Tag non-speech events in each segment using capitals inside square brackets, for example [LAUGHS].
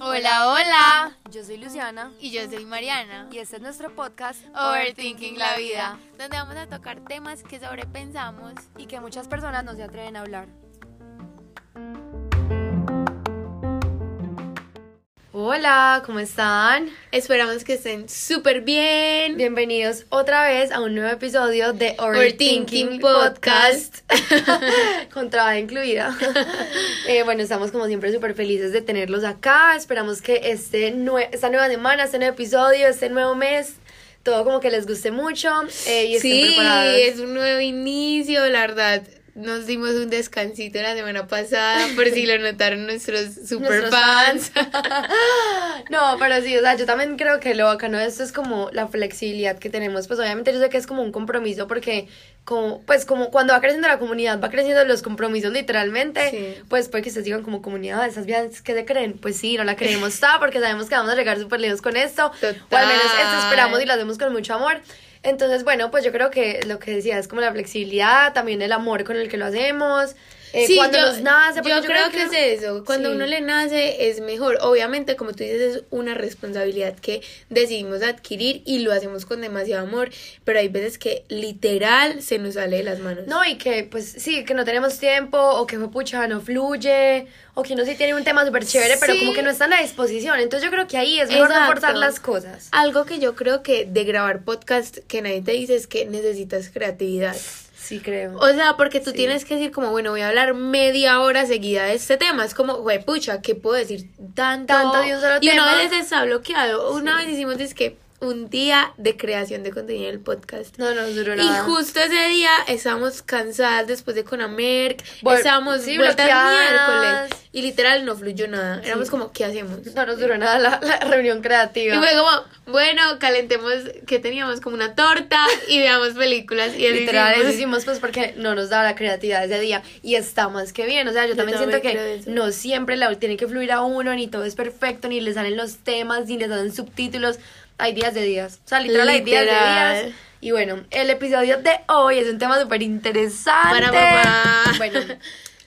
Hola, hola. Yo soy Luciana Y yo soy Mariana. y este es nuestro podcast Overthinking la vida, donde vamos a tocar temas que sobrepensamos. y que muchas personas no se atreven a hablar. Hola, ¿cómo están? Esperamos que estén súper bien. Bienvenidos otra vez a un nuevo episodio de Overthinking Overthinking Podcast. Podcast, [LAUGHS] con traba incluida. [LAUGHS] Eh, bueno, estamos como siempre súper felices de tenerlos acá. Esperamos que este nue- esta nueva semana, este nuevo episodio, este nuevo mes, todo como que les guste mucho eh, y estén Sí, preparados. es un nuevo inicio, la verdad. Nos dimos un descansito la semana pasada, por si lo [LAUGHS] notaron nuestros super fans. [LAUGHS] No, pero sí, o sea, yo también creo que lo bacano de esto es como la flexibilidad que tenemos. Pues obviamente yo sé que es como un compromiso porque como, pues como cuando va creciendo la comunidad, va creciendo los compromisos literalmente, Sí. pues puede que ustedes digan como comunidad, esas vidas que se creen, pues sí, no la creemos [LAUGHS] toda porque sabemos que vamos a llegar súper lejos con esto. O al menos esto esperamos y lo hacemos con mucho amor. Entonces, bueno, pues yo creo que lo que decía es como la flexibilidad, también el amor con el que lo hacemos. Eh, Sí, cuando yo, nos nace, yo creo que es eso. Cuando Sí. uno le nace es mejor. Obviamente, como tú dices, es una responsabilidad que decidimos adquirir y lo hacemos con demasiado amor. Pero hay veces que literal se nos sale de las manos. No, y que pues sí, que no tenemos tiempo, o que fue pucha, no fluye, o que uno sí tiene un tema súper chévere, pero como que no está en la disposición. Entonces yo creo que ahí es mejor no forzar las cosas. Algo que yo creo que de grabar podcast que nadie te dice es que necesitas creatividad. Sí, creo. O sea, porque tú Sí. tienes que decir como, bueno, voy a hablar media hora seguida de este tema. Es como, güey, pucha, ¿qué puedo decir tanto? Tanto de un solo y uno tema. a veces está bloqueado. Una vez hicimos, es que un día de creación de contenido del podcast. No, no duró Y nada. justo ese día estábamos cansadas después de Conamerc, estábamos sí, vueltas miércoles y literal no fluyó nada. Éramos como, ¿qué hacemos? No nos duró nada la, la reunión creativa. Y fue como, bueno, calentemos que teníamos como una torta y veamos películas. Y Literal, eso hicimos. hicimos pues porque no nos daba la creatividad ese día y está más que bien, o sea, yo, Yo también también siento que no siempre la tiene que fluir a uno, ni todo es perfecto, ni le salen los temas, ni le salen subtítulos, hay días de días, o sea, literal, hay días de Literal. días. Y bueno, el episodio de hoy es un tema súper interesante. Para mamá. Bueno,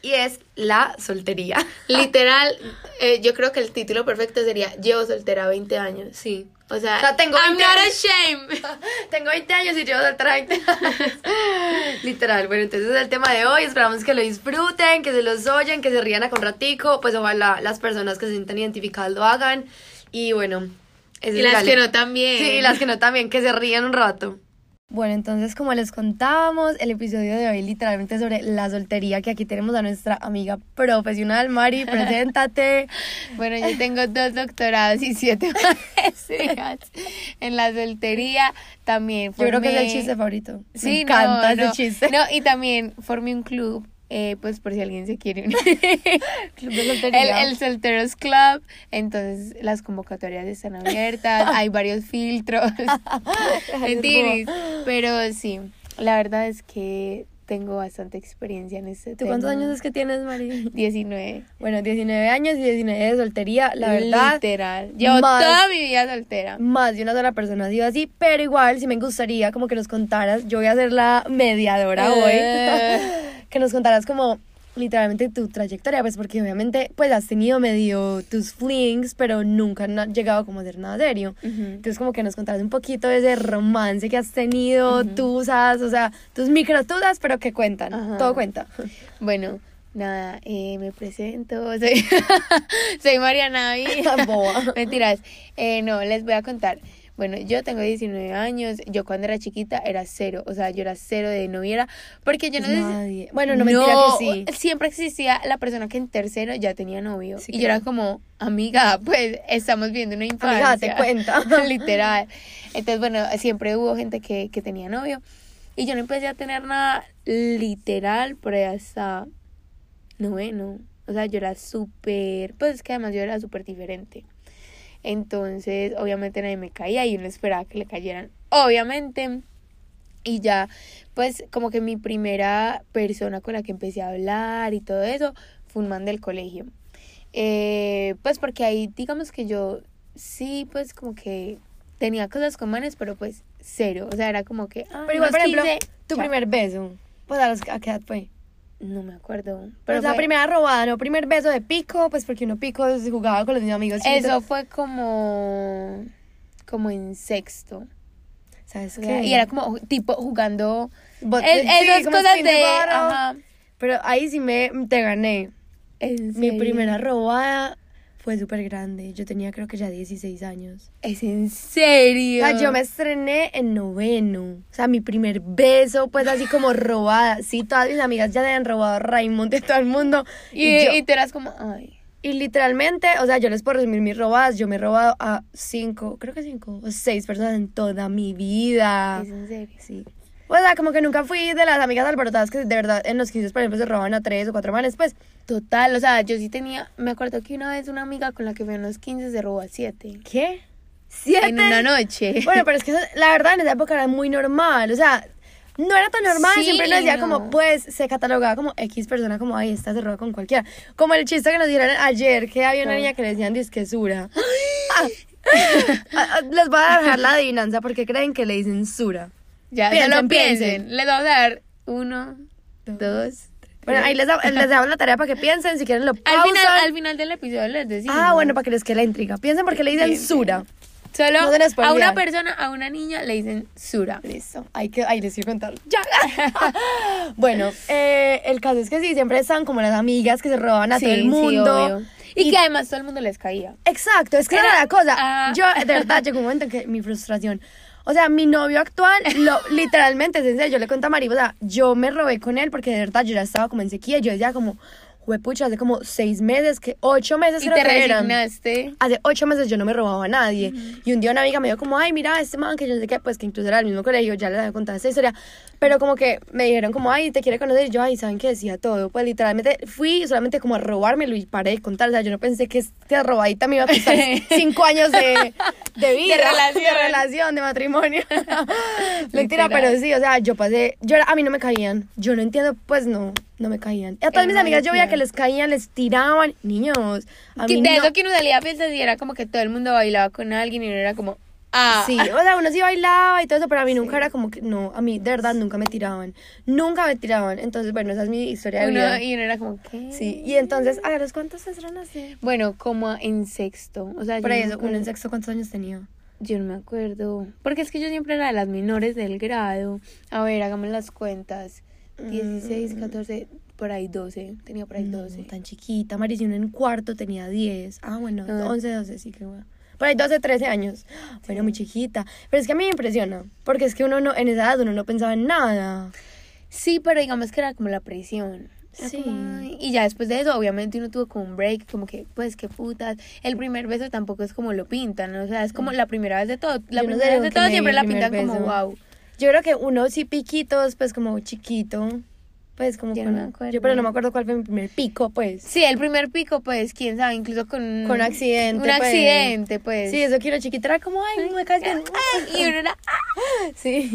y es la soltería. [LAUGHS] Literal, eh, yo creo que el título perfecto sería Llevo soltera 20 años. Sí. O sea, O sea, tengo I'm 20 not años. ashamed. [LAUGHS] Tengo 20 años y llevo soltera 20 años. [LAUGHS] Literal, bueno, entonces es el tema de hoy. Esperamos que lo disfruten, que se los oyen, que se rían a con ratico. Pues ojalá las personas que se sientan identificadas lo hagan. Y bueno, ese Y es las que no también. Sí, y las que no también, que se rían un rato. Bueno, entonces como les contábamos, el episodio de hoy literalmente sobre la soltería, que aquí tenemos a nuestra amiga profesional, Mari, [LAUGHS] preséntate. Bueno, yo tengo dos doctorados y siete [LAUGHS] maestrías en la soltería. También Yo creo que es el formé- chiste favorito. Sí, Me encanta no, ese no. chiste. No, y también formé un club, eh, pues por si alguien se quiere unir. [LAUGHS] Club de el, soltería. el Solteros Club. Entonces, las convocatorias están abiertas, [LAUGHS] hay varios filtros. [LAUGHS] Mentiris. Pero sí, la verdad es que tengo bastante experiencia en este ¿Tú tema. cuántos años es que tienes, Mari? [LAUGHS] 19. Bueno, 19 años y 19 de soltería, la verdad. Literal. Llevo más- toda mi vida soltera. Más de una sola persona ha sido así, pero igual si me gustaría como que nos contaras, yo voy a ser la mediadora hoy, Eh. [LAUGHS] que nos contaras como literalmente tu trayectoria, pues porque obviamente pues has tenido medio tus flings, pero nunca han llegado como a ser nada serio. Entonces como que nos contaras un poquito de ese romance que has tenido, tusas, o sea, tus microtusas, pero que cuentan, Ajá. todo cuenta. [LAUGHS] Bueno, nada, eh, me presento. [LAUGHS] Soy, soy Mariana. [LAUGHS] Boba. Mentiras. Eh, no, les voy a contar. Bueno, yo tengo 19 años. Yo cuando era chiquita era cero. O sea, yo era cero de noviera. Porque yo no nadie. Bueno, no, mentira que sí. Siempre existía la persona que en tercero ya tenía novio. Sí, y yo era como, amiga, pues estamos viendo una infancia. Amiga, te cuenta. [LAUGHS] Literal. Entonces, bueno, siempre hubo gente que, que tenía novio. Y yo no empecé a tener nada literal por ahí hasta noveno. O sea, yo era súper, pues es que además yo era súper diferente. Entonces, obviamente nadie me caía y uno esperaba que le cayeran. Obviamente. Y ya, pues como que mi primera persona con la que empecé a hablar y todo eso fue un man del colegio. Eh, pues porque ahí, digamos que yo sí, pues como que tenía cosas con manes, pero pues cero. O sea, era como que... ah, Pero igual, unos por ejemplo, 15, tu chao. primer beso, pues a, los, ¿a qué edad fue? No me acuerdo. Pero Pero es la primera robada, ¿no? Primer beso de pico, pues porque uno pico se jugaba con los mismos amigos. chiquitos. Eso fue como. Como en sexto. ¿Sabes qué? y era como tipo jugando. Bot- es- sí, esas cosas de. Ajá. Pero ahí sí me te gané. ¿En Mi primera robada fue súper grande. Yo tenía creo que ya 16 años. Es en O serio. sea, yo me estrené en noveno. O sea, mi primer beso, pues así como robada. Sí, todas mis amigas ya le habían robado a Raimundo y todo el mundo. Y, Y, yo- y tú eras como. Ay. y literalmente, o sea, yo les puedo resumir mis robadas. Yo me he robado a cinco, creo que cinco o seis personas en toda mi vida. Es en serio. Sí. O sea, como que nunca fui de las amigas alborotadas que de verdad en los 15, por ejemplo, se roban a tres o cuatro manes, pues. Total, o sea, yo sí tenía. Me acuerdo que una vez una amiga con la que fui a unos 15 se robó a 7. ¿Qué? ¿Siete? En una noche. Bueno, pero es que eso, la verdad en esa época era muy normal, o sea, no era tan normal, Sí, siempre nos decía no. como, pues, se catalogaba como X persona, como, ay, esta se roba con cualquiera. Como el chiste que nos dieron ayer, que había una niña que le decían disquesura. [GASPS] [LAUGHS] Ah. Ah, ah, Les voy a dejar la adivinanza porque creen que le dicen sura. Ya, piensen, solo piensen. piensen. Les vamos a dar uno, dos. Bueno, ahí les, les dejamos la tarea para que piensen, si quieren lo Al pausan. final, al final del episodio les decimos. Ah, bueno, para que les quede la intriga. Piensen porque le dicen sura. Solo no a una persona, a una niña le dicen Sura. Listo, ahí, que, ahí les quiero contar. Ya. [LAUGHS] bueno, eh, el caso es que sí, siempre están como las amigas que se roban a Sí, todo el sí, mundo. obvio. Y, que además todo el mundo les caía. Exacto, es que era, Era- la cosa. ah. Yo, de [LAUGHS] verdad, llegó un momento en que mi frustración. O sea, mi novio actual, lo, [LAUGHS] literalmente, es en serio, yo le conté a Mari, o sea, yo me robé con él porque de verdad yo ya estaba como en sequía. Yo decía como, juepucha, hace como seis meses, que ocho meses Y creo te que eran. resignaste. Hace ocho meses yo no me robaba a nadie. Y un día una amiga me dijo como, ay, mira, este man que yo sé qué, pues que incluso era del mismo colegio, ya les había contado esta historia. Pero como que me dijeron como, ay, te quiere conocer. Y yo, ay, ¿saben qué decía todo? Pues literalmente fui solamente como a robármelo y paré de contar. O sea, yo no pensé que esta robadita me iba a costar [LAUGHS] cinco años de, de vida, relación. de relación, de matrimonio. [LAUGHS] Mentira, pero sí, o sea, yo pasé, yo a mí no me caían. Yo no entiendo, pues no, no me caían. Y a todas mis amigas yo veía que les caían, les tiraban. Niños, a mí de no. eso que a fiestas y era como que todo el mundo bailaba con alguien y uno era como, ah. Sí, o sea, uno sí bailaba y todo eso, pero a mí nunca era como que, no, a mí de verdad nunca me tiraban, nunca me tiraban, entonces, bueno, esa es mi historia de Uno, vida. y uno era como, ¿qué? Sí, y entonces, a los cuántos eran así? Bueno, como en sexto. O sea, Por no eso, uno en sexto, ¿cuántos años tenía? Yo no me acuerdo. Porque es que yo siempre era de las menores del grado. A ver, hagamos las cuentas. 16, 14, por ahí 12. Tenía por ahí No, 12. tan chiquita, Marisa, uno en cuarto tenía 10, ah, bueno, Ah. 11, 12, sí que bueno. Por ahí 12, 13 años, bueno, muy chiquita, pero es que a mí me impresiona, porque es que uno no, en esa edad uno no pensaba en nada. Sí, pero digamos que era como la presión. Era Sí. como, Y ya después de eso, obviamente uno tuvo como un break, como que, pues, qué putas. El primer beso tampoco es como lo pintan, ¿no? O sea, es como la primera vez de todo. La Yo no sé primera vez de todo siempre la pintan como, wow. Yo creo que uno sí piquitos, pues como chiquito, pues como Yo con- no me acuerdo. yo pero no me acuerdo cuál fue mi primer pico, pues. Sí, el primer pico, pues, quién sabe, incluso con... Con accidente, Un pues. accidente, pues. Sí, eso quiero chiquita era como, ay, me caes bien. [LAUGHS] Y uno era... [LAUGHS] Sí.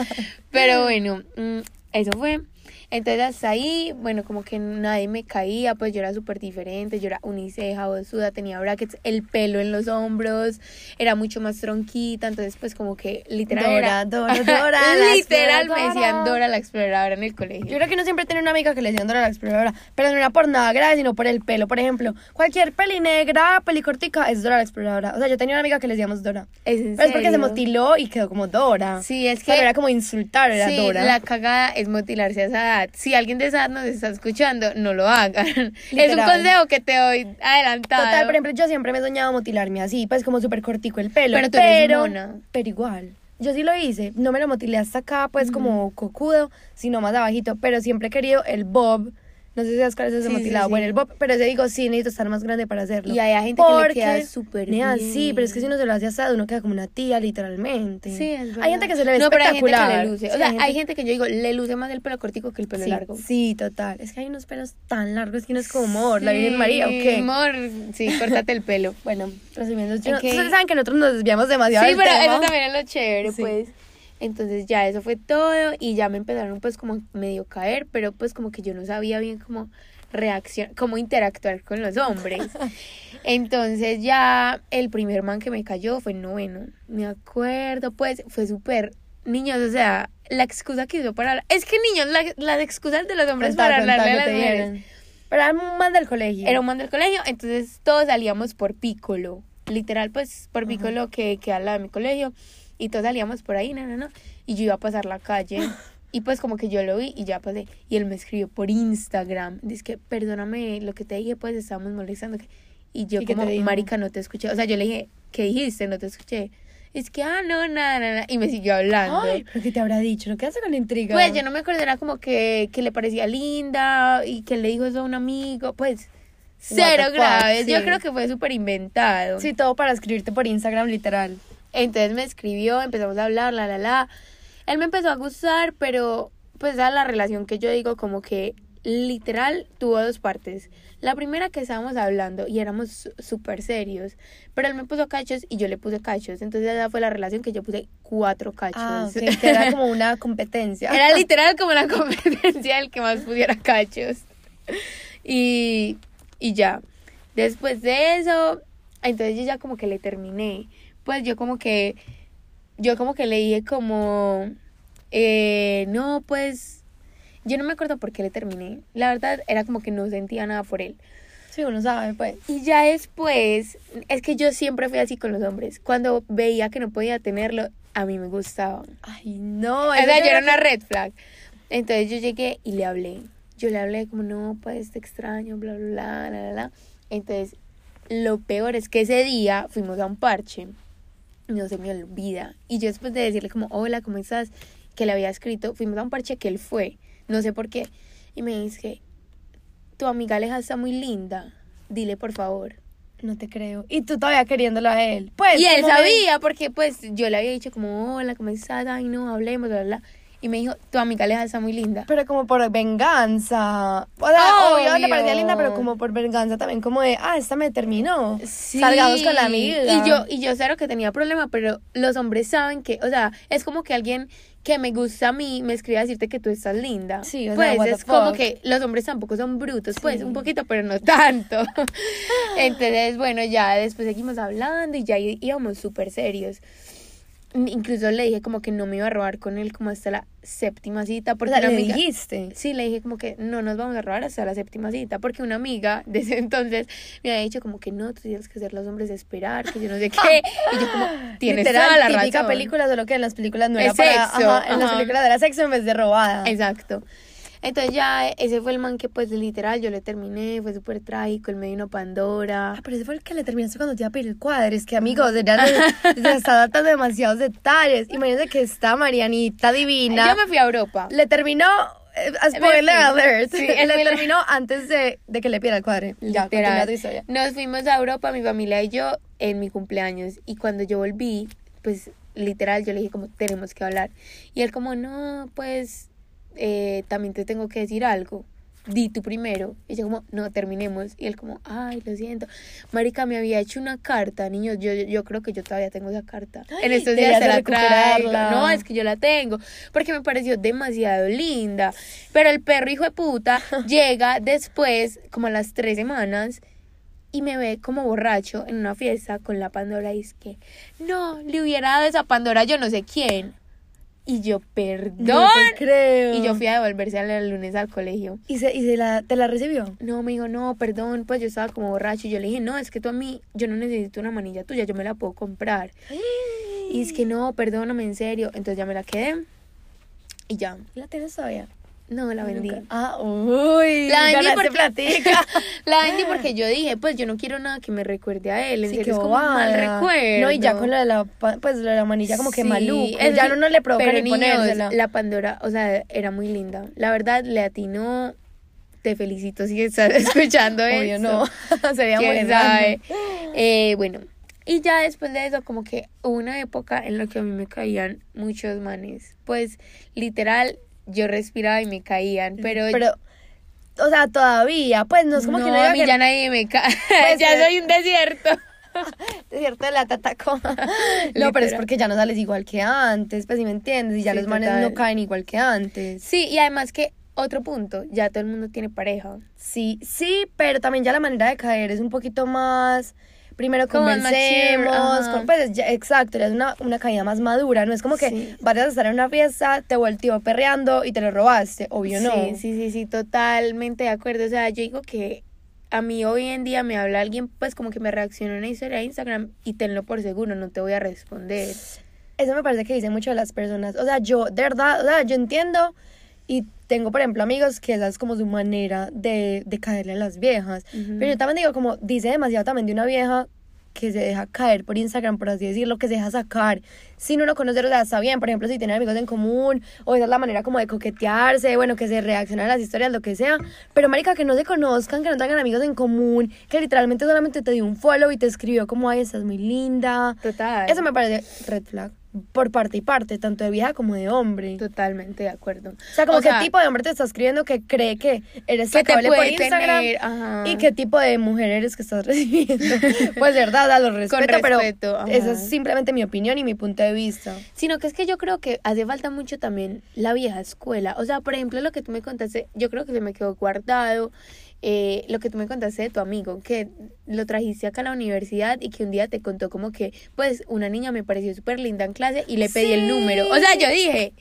[LAUGHS] Pero bueno, mm, eso fue. Entonces hasta ahí, bueno, como que nadie me caía, pues yo era súper diferente, yo era uniceja, bosuda, tenía brackets, el pelo en los hombros, era mucho más tronquita, entonces pues como que literal Dora, era... Dora, Dora, [LAUGHS] literal me decían Dora la exploradora en el colegio. Yo creo que uno siempre tiene una amiga que le decían Dora la exploradora, pero no era por nada grave, sino por el pelo. Por ejemplo, cualquier peli negra, peli cortica, es Dora la exploradora. O sea, yo tenía una amiga que le decíamos Dora. ¿Es en Pero es porque se motiló y quedó como Dora. Sí, es que... Pero era como insultar, era sí, Dora. la cagada es motilarse a esa edad. Si alguien de esa edad nos está escuchando, no lo hagan. [LAUGHS] Es un consejo que te doy adelantado. Total, por ejemplo, yo siempre me he soñado motilarme así, pues como súper cortico el pelo. Pero tú eres mona. pero igual. Yo sí lo hice. No me lo motilé hasta acá, pues como cocudo, sino más abajito. Pero siempre he querido el bob. No sé si sabes cuál es ese Sí, sí, motilado. sí. Bueno, el bob, pero ese digo, sí, necesito estar más grande para hacerlo. Y hay gente que le queda súper bien. Sí, pero es que si uno se lo hace asado, uno queda como una tía, literalmente. Sí, es verdad. Hay gente que se le ve No, pero hay gente que espectacular. le luce. O sea, hay gente que yo digo, le luce más el pelo cortico que el pelo largo. Sí, total. Es que hay unos pelos tan largos que uno es como amor, la Virgen María, ¿o qué? Amor, sí, córtate el pelo. Bueno, resumiendo, yo no- Ok. ustedes saben que nosotros nos desviamos demasiado Sí, del pero tema. eso también es lo chévere, pues. Entonces ya eso fue todo y ya me empezaron pues como medio caer, pero pues como que yo no sabía bien cómo reaccionar, cómo interactuar con los hombres. [LAUGHS] Entonces ya el primer man que me cayó fue en noveno. Me acuerdo, pues fue súper niños, o sea, la excusa que usó para. Es que niños, la- las excusas de los hombres para hablarle a las mujeres. era un man del colegio. Era un man del colegio, entonces todos salíamos por Piccolo. Literal, pues por Piccolo que queda al lado de mi colegio. Y todos salíamos por ahí, no, no, no. Y yo iba a pasar la calle. [LAUGHS] Y pues como que yo lo vi y ya pasé. Y él me escribió por Instagram. Dice que, perdóname lo que te dije, pues estábamos molestando. Y yo ¿Y como, marica, no te escuché. O sea, yo le dije, ¿qué dijiste? No te escuché. Es que, ah, no, nada, nada. Y me siguió hablando. Ay, pero ¿qué te habrá dicho? ¿No quedaste con la intriga? Pues yo no me acuerdo, era como que, que le parecía linda y que le dijo eso a un amigo, pues cero fuck, grave. Yo creo que fue súper inventado. Sí, todo para escribirte por Instagram, literal. Entonces me escribió, empezamos a hablar, la, la, la. Él me empezó a gustar, pero pues era la relación que yo digo como que literal tuvo dos partes. La primera que estábamos hablando y éramos súper serios, pero él me puso cachos y yo le puse cachos. Entonces esa fue la relación que yo puse cuatro cachos. Ah, ok, [LAUGHS] que era como una competencia. Era literal como la [LAUGHS] competencia del que más pudiera cachos. Y, y ya. Después de eso, entonces yo ya como que le terminé. Pues yo como que, yo como que le dije como, eh, no, pues, yo no me acuerdo por qué le terminé. La verdad era como que no sentía nada por él. Sí, uno sabe, pues. Y ya después, es que yo siempre fui así con los hombres. Cuando veía que no podía tenerlo, a mí me gustaba. Ay, no. O sea, yo era una red flag. Entonces yo llegué y le hablé. Yo le hablé como, no, pues te extraño, bla, bla, bla, bla, bla. Entonces, lo peor es que ese día fuimos a un parche. No se me olvida. Y yo después de decirle como, hola, ¿cómo estás? Que le había escrito, fuimos a un parche que él fue. No sé por qué. Y me dice, tu amiga Aleja está muy linda. Dile, por favor. No te creo. Y tú todavía queriéndolo a él. Pues. Y él me- sabía, porque pues yo le había dicho como, hola, ¿cómo estás? Ay, no, hablemos, bla, bla, bla. Y me dijo, tu amiga Aleja está muy linda. Pero como por venganza. O sea, obvio, le parecía linda, pero como por venganza también, como de, ah, esta me terminó. Sí. Salgamos con la amiga. Y yo, y yo cero que tenía problema, pero los hombres saben que, o sea, es como que alguien que me gusta a mí me escribe a decirte que tú estás linda. Sí, o sea, pues es como que los hombres tampoco son brutos, pues un poquito, pero no tanto. [LAUGHS] Entonces, bueno, ya después seguimos hablando y ya íbamos súper serios. Incluso le dije como que no me iba a robar con él como hasta la séptima cita, O porque sea, una le amiga- dijiste. Sí, le dije como que no nos vamos a robar hasta la séptima cita, porque una amiga [LAUGHS] desde entonces me había dicho como que no, tú tienes que hacer los hombres esperar, que yo no sé qué, y yo como, [LAUGHS] tienes Literal, toda la típica razón. película, solo que en las películas no era Es para... sexo, ajá, en las películas era sexo en vez de robada. Exacto. Entonces ya ese fue el man que pues literal yo le terminé, fue súper trágico, él me vino Pandora. Ah, pero ese fue el que le terminaste cuando te iba a pedir el cuadro. Es que, amigos, ya se [LAUGHS] está dando demasiados detalles. Imagínense que está Marianita divina. Yo me fui a Europa. Le terminó... eh, spoiler alert. Sí, [LAUGHS] le spoiler. terminó antes de, de que le pidiera el cuadre. Ya, tu historia. Nos fuimos a Europa, mi familia y yo, en mi cumpleaños. Y cuando yo volví, pues literal, yo le dije como, tenemos que hablar. Y él como, no, pues eh, también te tengo que decir algo. Di tú primero. Y yo como, no, terminemos. Y él como, ay, lo siento. Marica, me había hecho una carta, niños. Yo, yo, yo creo que yo todavía tengo esa carta. en estos días se la traigo. No, es que yo la tengo. Porque me pareció demasiado linda. Pero el perro hijo de puta [LAUGHS] llega después, como a las tres semanas, y me ve como borracho en una fiesta con la Pandora y es que no, le hubiera dado esa Pandora yo no sé quién. Y yo, perdón. No creo. y yo fui a devolverse el lunes al colegio. ¿Y, se, y se la, te la recibió? No, me dijo, no, perdón, pues yo estaba como borracho. Y yo le dije, no, es que tú a mí, yo no necesito una manilla tuya, yo me la puedo comprar. Y es que no, perdóname, en serio. Entonces ya me la quedé. Y ya, ¿La tienes todavía? No, la vendí. Nunca. Ah, uy. La vendí porque platica. [LAUGHS] la vendí [LAUGHS] porque yo dije, pues yo no quiero nada que me recuerde a él. En Sí, serio, es como un mal recuerdo. No, y ya con lo de la, pues, lo de la manilla como que maluco. es ya no, no le provoca pero ni niños, ponérsela. La Pandora, o sea, era muy linda. La verdad, le atinó. Te felicito si estás [LAUGHS] escuchando Obvio esto. no. Sería muy ¿Quién sabe? Eh, bueno, y ya después de eso, como que hubo una época en la que a mí me caían muchos manes. Pues, literal, yo respiraba y me caían, pero... Pero, o sea, todavía, pues no es como no, que no a mí que ya nadie me cae. Pues, [LAUGHS] ya soy un desierto. [LAUGHS] desierto de la tatacoma. [LAUGHS] no, pero es porque ya no sales igual que antes, pues si me entiendes, y ya Sí, los manes total. no caen igual que antes. Sí, y además que, otro punto, ya todo el mundo tiene pareja. Sí, sí, pero también ya la manera de caer es un poquito más, primero conversemos, con- pues ya- exacto, es una, una caída más madura, no es como que Sí. vayas a estar en una fiesta, te volteó perreando y te lo robaste, obvio no. Sí, sí, sí, sí, totalmente de acuerdo. O sea, yo digo que a mí hoy en día me habla alguien, pues como que me reacciona una historia de Instagram y tenlo por seguro, no te voy a responder. Eso me parece que dicen mucho de las personas. O sea, yo, de verdad, o sea, yo entiendo y tengo, por ejemplo, amigos que esa es como su manera de, de caerle a las viejas. Pero yo también digo, como dice demasiado también de una vieja que se deja caer por Instagram, por así decirlo, que se deja sacar. Sin uno conocer, o sea, está bien, por ejemplo, si tienen amigos en común, o esa es la manera como de coquetearse, bueno, que se reaccionan a las historias, lo que sea. Pero, marica, que no se conozcan, que no tengan amigos en común, que literalmente solamente te dio un follow y te escribió como, ay, estás muy linda. Total. Eso me parece red flag. Por parte y parte, tanto de vieja como de hombre. Totalmente de acuerdo. O sea, como O qué sea, tipo de hombre te está escribiendo que cree que eres que te sacable por puede Instagram tener, ajá. y qué tipo de mujer eres que estás [LAUGHS] recibiendo. pues verdad, a lo respeto, respeto, pero ajá. esa es simplemente mi opinión y mi punto de vista. Sino que es que yo creo que hace falta mucho también la vieja escuela. O sea, por ejemplo, lo que tú me contaste, yo creo que se me quedó guardado. Eh, lo que tú me contaste de tu amigo, que lo trajiste acá a la universidad y que un día te contó como que, pues, una niña me pareció súper linda en clase y le pedí el número. O sea, yo dije,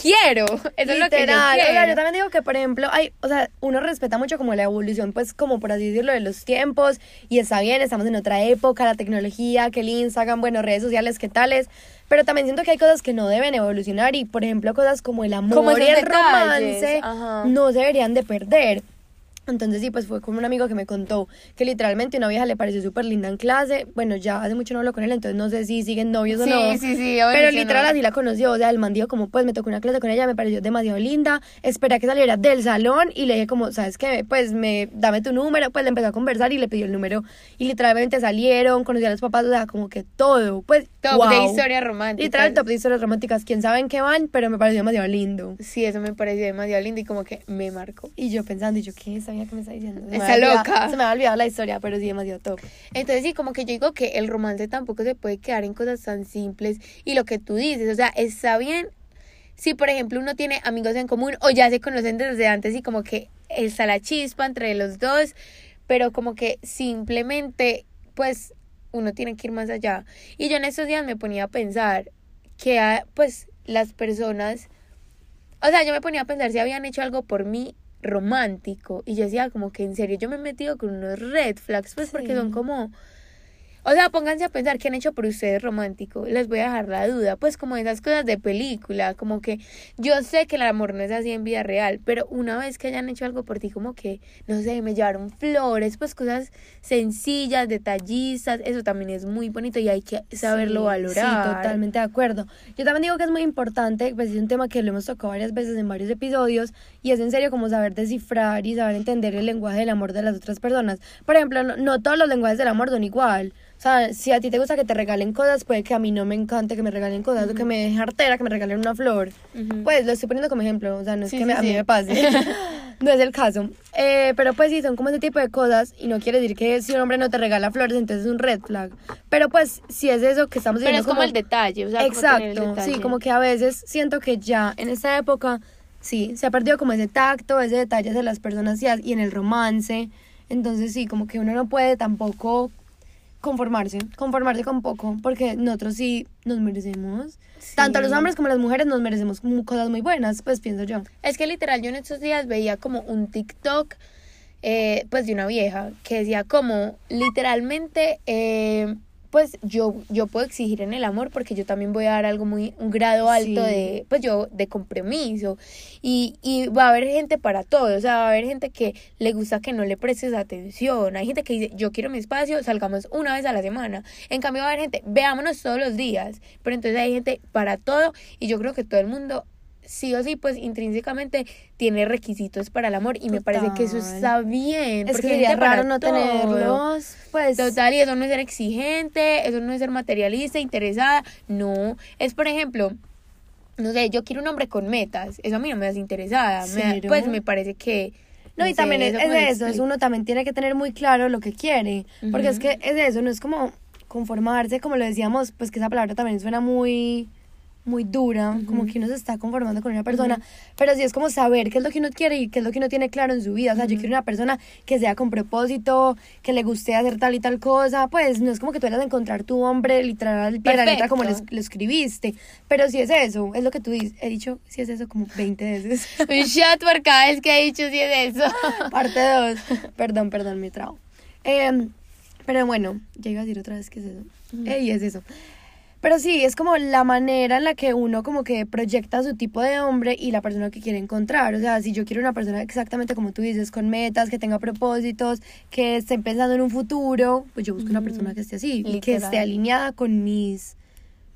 quiero. Eso es lo que yo Literal, o sea, quiero. yo también digo que, por ejemplo, hay, o sea, uno respeta mucho como la evolución, pues, como por así decirlo, de los tiempos, y está bien, estamos en otra época, la tecnología, que el Instagram, bueno, redes sociales, qué tales, pero también siento que hay cosas que no deben evolucionar, y por ejemplo, cosas como el amor Como y el detalles, romance ajá. no se deberían de perder. Entonces sí, pues fue como un amigo que me contó que literalmente una vieja le pareció súper linda en clase. Bueno, ya hace mucho no hablo con él, entonces no sé si siguen novios o Sí, no. sí, sí, Pero evolucionó. literal así la conoció, o sea, el man dijo como, pues me tocó una clase con ella, me pareció demasiado linda, esperé a que saliera del salón y le dije como, ¿sabes qué? Pues me, dame tu número, pues le empezó a conversar y le pidió el número y literalmente salieron, conocí a los papás, o sea, como que todo, pues, Top wow. de historia romántica. Literal, top de historias románticas, quién sabe en qué van, pero me pareció demasiado lindo. Sí, eso me pareció demasiado lindo y como que me marcó. Y yo pensando, y yo, ¿qué sabía que me está diciendo? Se me había loca. Se me había olvidado la historia, pero sí demasiado top. Entonces sí, como que yo digo que el romance tampoco se puede quedar en cosas tan simples y lo que tú dices, o sea, está bien si por ejemplo uno tiene amigos en común o ya se conocen desde antes y como que está la chispa entre los dos, pero como que simplemente pues uno tiene que ir más allá. Y yo en estos días me ponía a pensar que ah, pues las personas, o sea, yo me ponía a pensar si habían hecho algo por mí romántico. Y yo decía como que en serio yo me he metido con unos red flags pues porque son como o sea, pónganse a pensar qué han hecho por ustedes romántico. Les voy a dejar la duda. Pues como esas cosas de película. Como que yo sé que el amor no es así en vida real. Pero una vez que hayan hecho algo por ti, como que, no sé, me llevaron flores. Pues cosas sencillas, detallistas. Eso también es muy bonito y hay que saberlo Sí, valorar. Sí, totalmente de acuerdo. Yo también digo que es muy importante, pues es un tema que lo hemos tocado varias veces en varios episodios, y es en serio como saber descifrar y saber entender el lenguaje del amor de las otras personas. Por ejemplo, no, no todos los lenguajes del amor son igual. O sea, si a ti te gusta que te regalen cosas, puede que a mí no me encante que me regalen cosas, o que me deje artera que me regalen una flor. Pues lo estoy poniendo como ejemplo, o sea, no es Sí, que sí, me- a mí sí. me pase. [LAUGHS] [LAUGHS] no es el caso. Eh, pero pues sí, son como ese tipo de cosas y no quiere decir que si un hombre no te regala flores, entonces es un red flag. Pero pues si es eso que estamos Pero diciendo es como, el detalle. O sea, el Exacto, sí, como que a veces siento que ya en esta época, sí, se ha perdido como ese tacto, ese detalle de las personas y en el romance. Entonces sí, como que uno no puede tampoco conformarse, conformarse con poco, porque nosotros sí nos merecemos. Tanto los hombres como las mujeres nos merecemos cosas muy buenas, pues pienso yo. Es que literal yo en estos días veía como un TikTok eh, pues de una vieja que decía como literalmente eh, pues yo yo puedo exigir en el amor porque yo también voy a dar algo muy un grado alto Sí. de pues yo de compromiso. Y, y va a haber gente para todo. O sea va a haber gente que le gusta que no le prestes atención. Hay gente que dice yo quiero mi espacio salgamos una vez a la semana en cambio va a haber gente veámonos todos los días pero entonces hay gente para todo y yo creo que todo el mundo sí o sí, pues intrínsecamente tiene requisitos para el amor y me parece que eso está bien. Es porque que sería raro no todo. tenerlos, pues... Total, y eso no es ser exigente, eso no es ser materialista, interesada, no. Es, por ejemplo, no sé, yo quiero un hombre con metas, eso a mí no me hace interesada, me pues me parece que... No, y sé, también es, es como se eso, es uno también tiene que tener muy claro lo que quiere, porque es que es eso, no es como conformarse, como lo decíamos, pues que esa palabra también suena muy muy dura, como que uno se está conformando con una persona, pero sí es como saber qué es lo que uno quiere y qué es lo que uno tiene claro en su vida. O sea, yo quiero una persona que sea con propósito, que le guste hacer tal y tal cosa, pues no es como que tú vayas a encontrar tu hombre literal al pie de la letra como lo, lo escribiste, pero si es eso, es lo que tú dices. He dicho si es eso como 20 veces. [LAUGHS] Un shot por cada vez que he dicho si es eso. [LAUGHS] Parte 2. Perdón, perdón, mi trago. Em, pero bueno, ya iba a decir otra vez que es eso. Ey, es eso. Pero sí, es como la manera en la que uno como que proyecta su tipo de hombre y la persona que quiere encontrar. O sea, si yo quiero una persona exactamente como tú dices, con metas, que tenga propósitos, que esté pensando en un futuro, pues yo busco una persona que esté así, y que esté alineada con mis,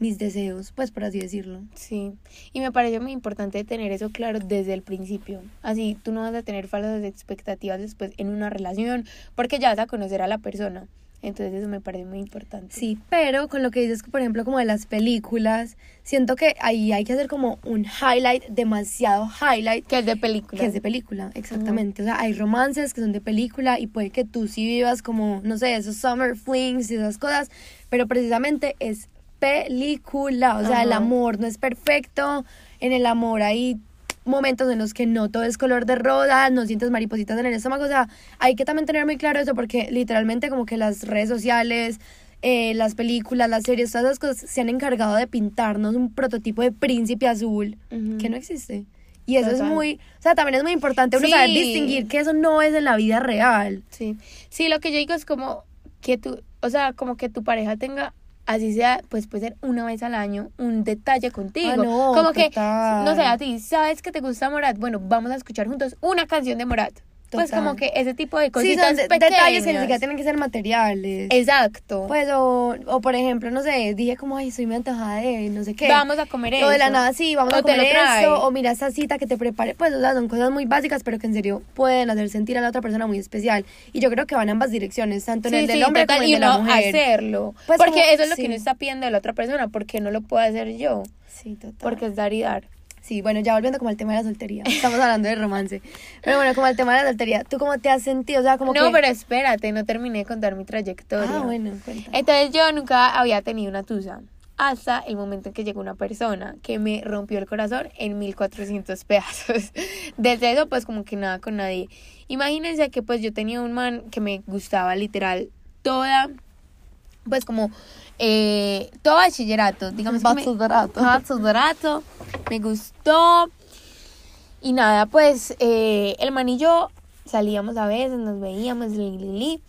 mis deseos, pues por así decirlo. Sí, y me parece muy importante tener eso claro desde el principio. Así tú no vas a tener falsas expectativas después en una relación porque ya vas a conocer a la persona. Entonces eso me parece muy importante. Sí, pero con lo que dices, por ejemplo, como de las películas, siento que ahí hay que hacer como un highlight, demasiado highlight, Que es de película. que es de película, exactamente. O sea, hay romances que son de película y puede que tú sí vivas como, no sé, esos summer flings y esas cosas, pero precisamente es película. O sea, el Ajá. amor no es perfecto. En el amor hay momentos en los que no todo es color de rosa, no sientes maripositas en el estómago, o sea, hay que también tener muy claro eso porque literalmente como que las redes sociales, eh, las películas, las series, todas esas cosas se han encargado de pintarnos un prototipo de príncipe azul que no existe. Y eso Total. es muy, o sea, también es muy importante uno saber distinguir que eso no es en la vida real. Sí. Sí, lo que yo digo es como que tú, o sea, como que tu pareja tenga, así sea, pues puede ser una vez al año, un detalle contigo. Ah, no, como que, no sé, a ti, ¿sabes que te gusta Morat? Bueno, vamos a escuchar juntos una canción de Morat. Pues como que ese tipo de Sí, cositas son pequeñas. detalles que ni siquiera tienen que ser materiales. Exacto. Pues, o, o por ejemplo, no sé, dije como, ay, soy muy antojada de no sé qué. Vamos a comer O de la eso. nada, sí, vamos O a comer esto, o mira esta cita que te prepare. Pues, o sea, son cosas muy básicas, pero que en serio pueden hacer sentir a la otra persona muy especial. Y yo creo que van en ambas direcciones, tanto en Sí, el del sí, hombre total, como en el de la mujer. hacerlo. Pues porque como- eso es lo que uno está pidiendo de la otra persona, porque no lo puedo hacer yo. Sí, total. Porque es dar y dar. Sí, bueno, ya volviendo como al tema de la soltería. Estamos hablando de romance. Pero bueno, como al tema de la soltería, ¿tú cómo te has sentido? O sea, como no, que... pero espérate, no terminé de contar mi trayectoria. Ah, bueno, cuenta. Entonces yo nunca había tenido una tusa. Hasta el momento en que llegó una persona que me rompió el corazón en 1400 pedazos. [LAUGHS] Desde eso, pues como que nada con nadie. Imagínense que pues yo tenía un man que me gustaba literal toda, pues como eh, todo bachillerato, digamos. me- Bachillerato. Bachillerato. Me gustó. Y nada, pues eh, el man y yo salíamos a veces, nos veíamos, li, li, li.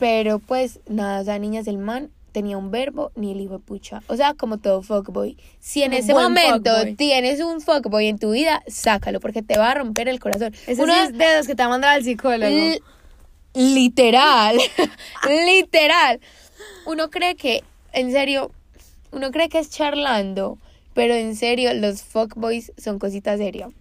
Pero pues nada, o sea, niñas, el man tenía un verbo ni el hijo de pucha. O sea, como todo fuckboy. Si en Un ese momento tienes un fuckboy en tu vida, sácalo, porque te va a romper el corazón. Ese Uno- sí es de los que te va a mandar al psicólogo. Literal, [LAUGHS] literal. Uno cree que, en serio, uno cree que es charlando, pero en serio, los fuckboys son cositas serias.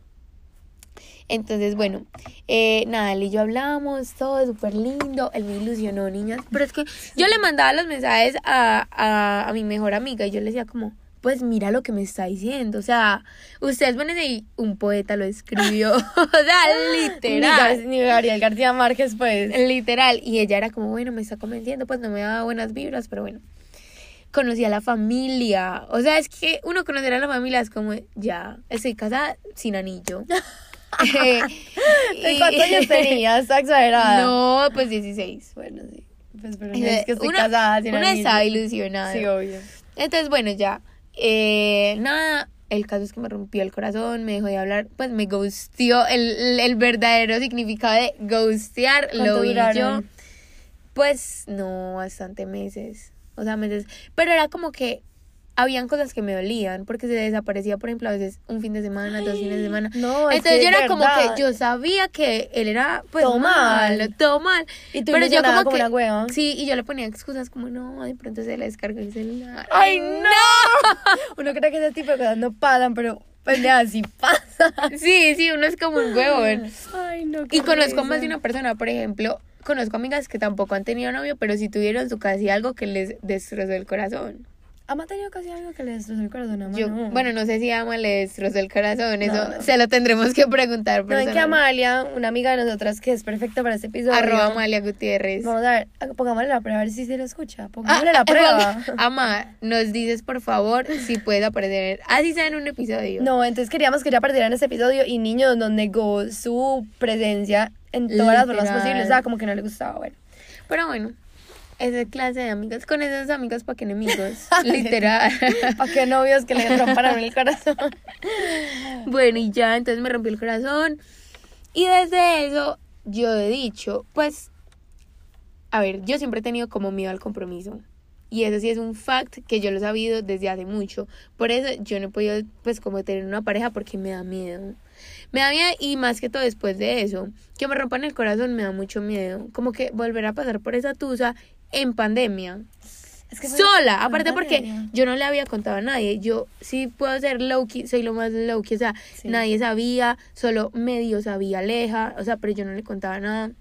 Entonces, bueno, eh, nada, él y yo hablamos, todo súper lindo, él me ilusionó, niñas, pero es que yo le mandaba los mensajes a, a, a mi mejor amiga y yo le decía como, pues mira lo que me está diciendo, o sea, ustedes van a decir, un poeta lo escribió, [LAUGHS] o sea, literal. Ni Gabriel García Márquez, pues. Literal. Y ella era como, bueno, me está convenciendo, pues no me daba buenas vibras, pero bueno. Conocí a la familia. O sea, es que uno conocer a la familia es como, ya, estoy casada sin anillo. [LAUGHS] [LAUGHS] Eh, y- ¿Cuántos años tenías? Está exagerada. No, pues 16. Bueno, sí. Pues, pero no es que estoy Uno- casada sin uno anillo. estaba ilusionada. Sí, obvio. Entonces, bueno, ya. Eh, nada, el caso es que me rompió el corazón, me dejó de hablar, pues me ghosteó. El, el, verdadero significado de ghostear ¿Cuánto lo vi yo. Pues no, bastante meses. O sea, meses. Pero era como que habían cosas que me dolían porque se desaparecía, por ejemplo, a veces un fin de semana, dos fines de semana. No, es Entonces yo era como que yo sabía que él era pues Todo mal, mal. todo mal. Y tú pero yo como como que una hueva. Sí, y yo le ponía excusas como no, de pronto se le descargó el celular. ¡Ay, no! [LAUGHS] Uno cree que ese tipo de cosas no pasan, pero pues ya sí pasa. [LAUGHS] Sí, sí, uno es como un huevón. Ay, no. Y conozco más de una persona, por ejemplo, conozco amigas que tampoco han tenido novio, pero sí tuvieron su casa y algo que les destrozó el corazón. Ama ha tenido casi algo que le destrozó el corazón Ama, Yo, no. bueno, no sé si Ama le destrozó el corazón, eso No, no. se lo tendremos que preguntar. No que. Amalia, una amiga de nosotras que es perfecta para este episodio. Arroba Amalia Gutiérrez. Vamos a ver, pongámosle la prueba a ver si se lo escucha. Pongámosle la [LAUGHS] prueba. Ama, nos dices por favor si puedes aparecer, así sea en un episodio. No, entonces queríamos que ella perdiera en este episodio y Niño nos negó su presencia en todas las formas Literal. posibles. O sea, como que no le gustaba, bueno. Pero bueno, esa clase de amigas, con esos amigos para que enemigos, [LAUGHS] literal. ¿Para qué novios que le [LAUGHS] uno el corazón? bueno, y ya, entonces me rompió el corazón. Y desde eso yo he dicho, pues, a ver, yo siempre he tenido como miedo al compromiso. Y eso sí es un fact que yo lo he sabido desde hace mucho. Por eso yo no he podido, pues, como tener una pareja porque me da miedo. Me da miedo y más que todo después de eso, que me rompan el corazón me da mucho miedo. Como que volver a pasar por esa tusa en pandemia. Es que fue- sola, aparte porque pandemia. yo no le había contado a nadie. Yo sí puedo ser low-key, soy lo más low-key, o sea, Sí. nadie sabía, solo medio sabía Aleja, o sea, pero yo no le contaba nada.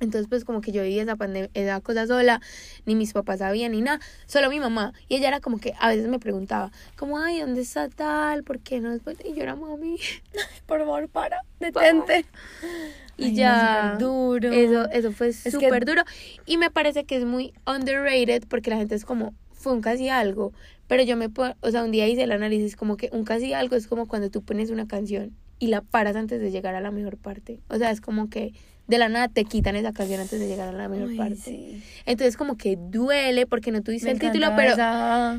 Entonces, pues como que yo vivía esa pandemia, esa cosa sola, ni mis papás sabían ni nada, solo mi mamá. Y ella era como que a veces me preguntaba, como, ay, ¿dónde está tal? ¿Por qué no? Y yo era mami. [LAUGHS] Por favor, para, detente. Y Ay, ya. duro. Eso, eso fue que- súper duro. Y me parece que es muy underrated porque la gente es como, fue un casi algo. Pero yo me puedo, o sea, un día hice el análisis como que un casi algo es como cuando tú pones una canción y la paras antes de llegar a la mejor parte. O sea, es como que de la nada te quitan esa canción antes de llegar a la mejor Ay, parte. sí. Entonces como que duele porque no tuviste el título, pero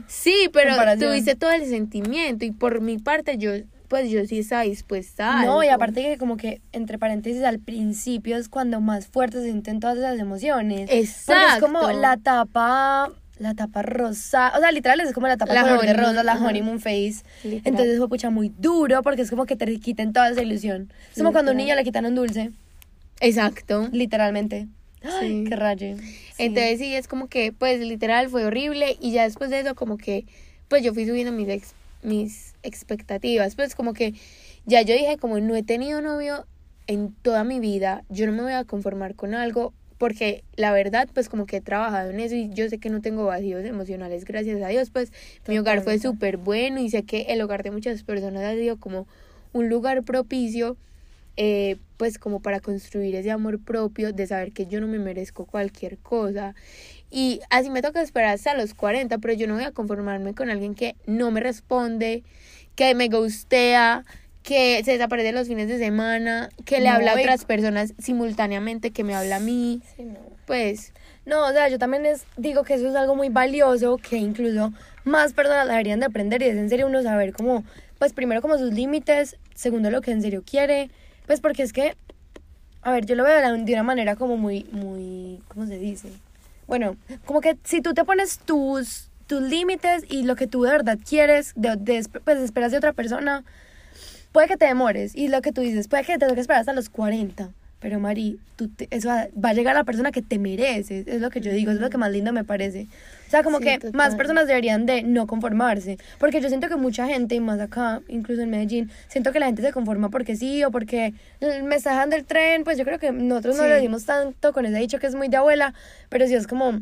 sí, pero tuviste todo el sentimiento y por mi parte yo, pues yo sí estaba dispuesta. a No, y algo. aparte que como que, entre paréntesis, al principio es cuando más fuertes se sienten todas esas emociones. Exacto. Porque es como la tapa, la tapa rosa, o sea, literal es como la tapa La color de rosa, la honeymoon face. Literal. Entonces fue pucha muy duro porque es como que te quiten toda esa ilusión. Es como cuando a un Literal. niño le quitan un dulce, Exacto. literalmente. Ay, qué raye. Sí. Entonces sí, es como que, pues literal fue horrible y ya después de eso como que, pues yo fui subiendo mis, ex- mis expectativas, pues como que ya yo dije como no he tenido novio en toda mi vida, yo no me voy a conformar con algo porque la verdad pues como que he trabajado en eso y yo sé que no tengo vacíos emocionales, gracias a Dios, pues mi hogar fue súper bueno y sé que el hogar de muchas personas ha sido como un lugar propicio eh, pues como para construir ese amor propio de saber que yo no me merezco cualquier cosa y así me toca esperar hasta los 40 pero yo no voy a conformarme con alguien que no me responde que me gustea que se desaparece los fines de semana que le habla a otras personas simultáneamente que me habla a mí Sí, no. pues No, o sea, yo también es, digo que eso es algo muy valioso que incluso más personas deberían de aprender y es en serio uno saber cómo, pues primero como sus límites, segundo lo que en serio quiere, pues porque es que, a ver, yo lo veo de, una manera como muy, muy, ¿cómo se dice? Bueno, como que si tú te pones tus, tus límites y lo que tú de verdad quieres, de, de- pues esperas de otra persona, puede que te demores y lo que tú dices, puede que te toque esperar hasta los 40. Pero Mari, tú te- eso va, va a llegar a la persona que te mereces, es lo que yo digo, es lo que más lindo me parece. O sea, como Sí, que total. más personas deberían de no conformarse, porque yo siento que mucha gente, y más acá, incluso en Medellín, siento que la gente se conforma porque sí o porque me está dejando el tren, pues yo creo que nosotros no Sí. lo decimos tanto con ese dicho que es muy de abuela, pero sí es como,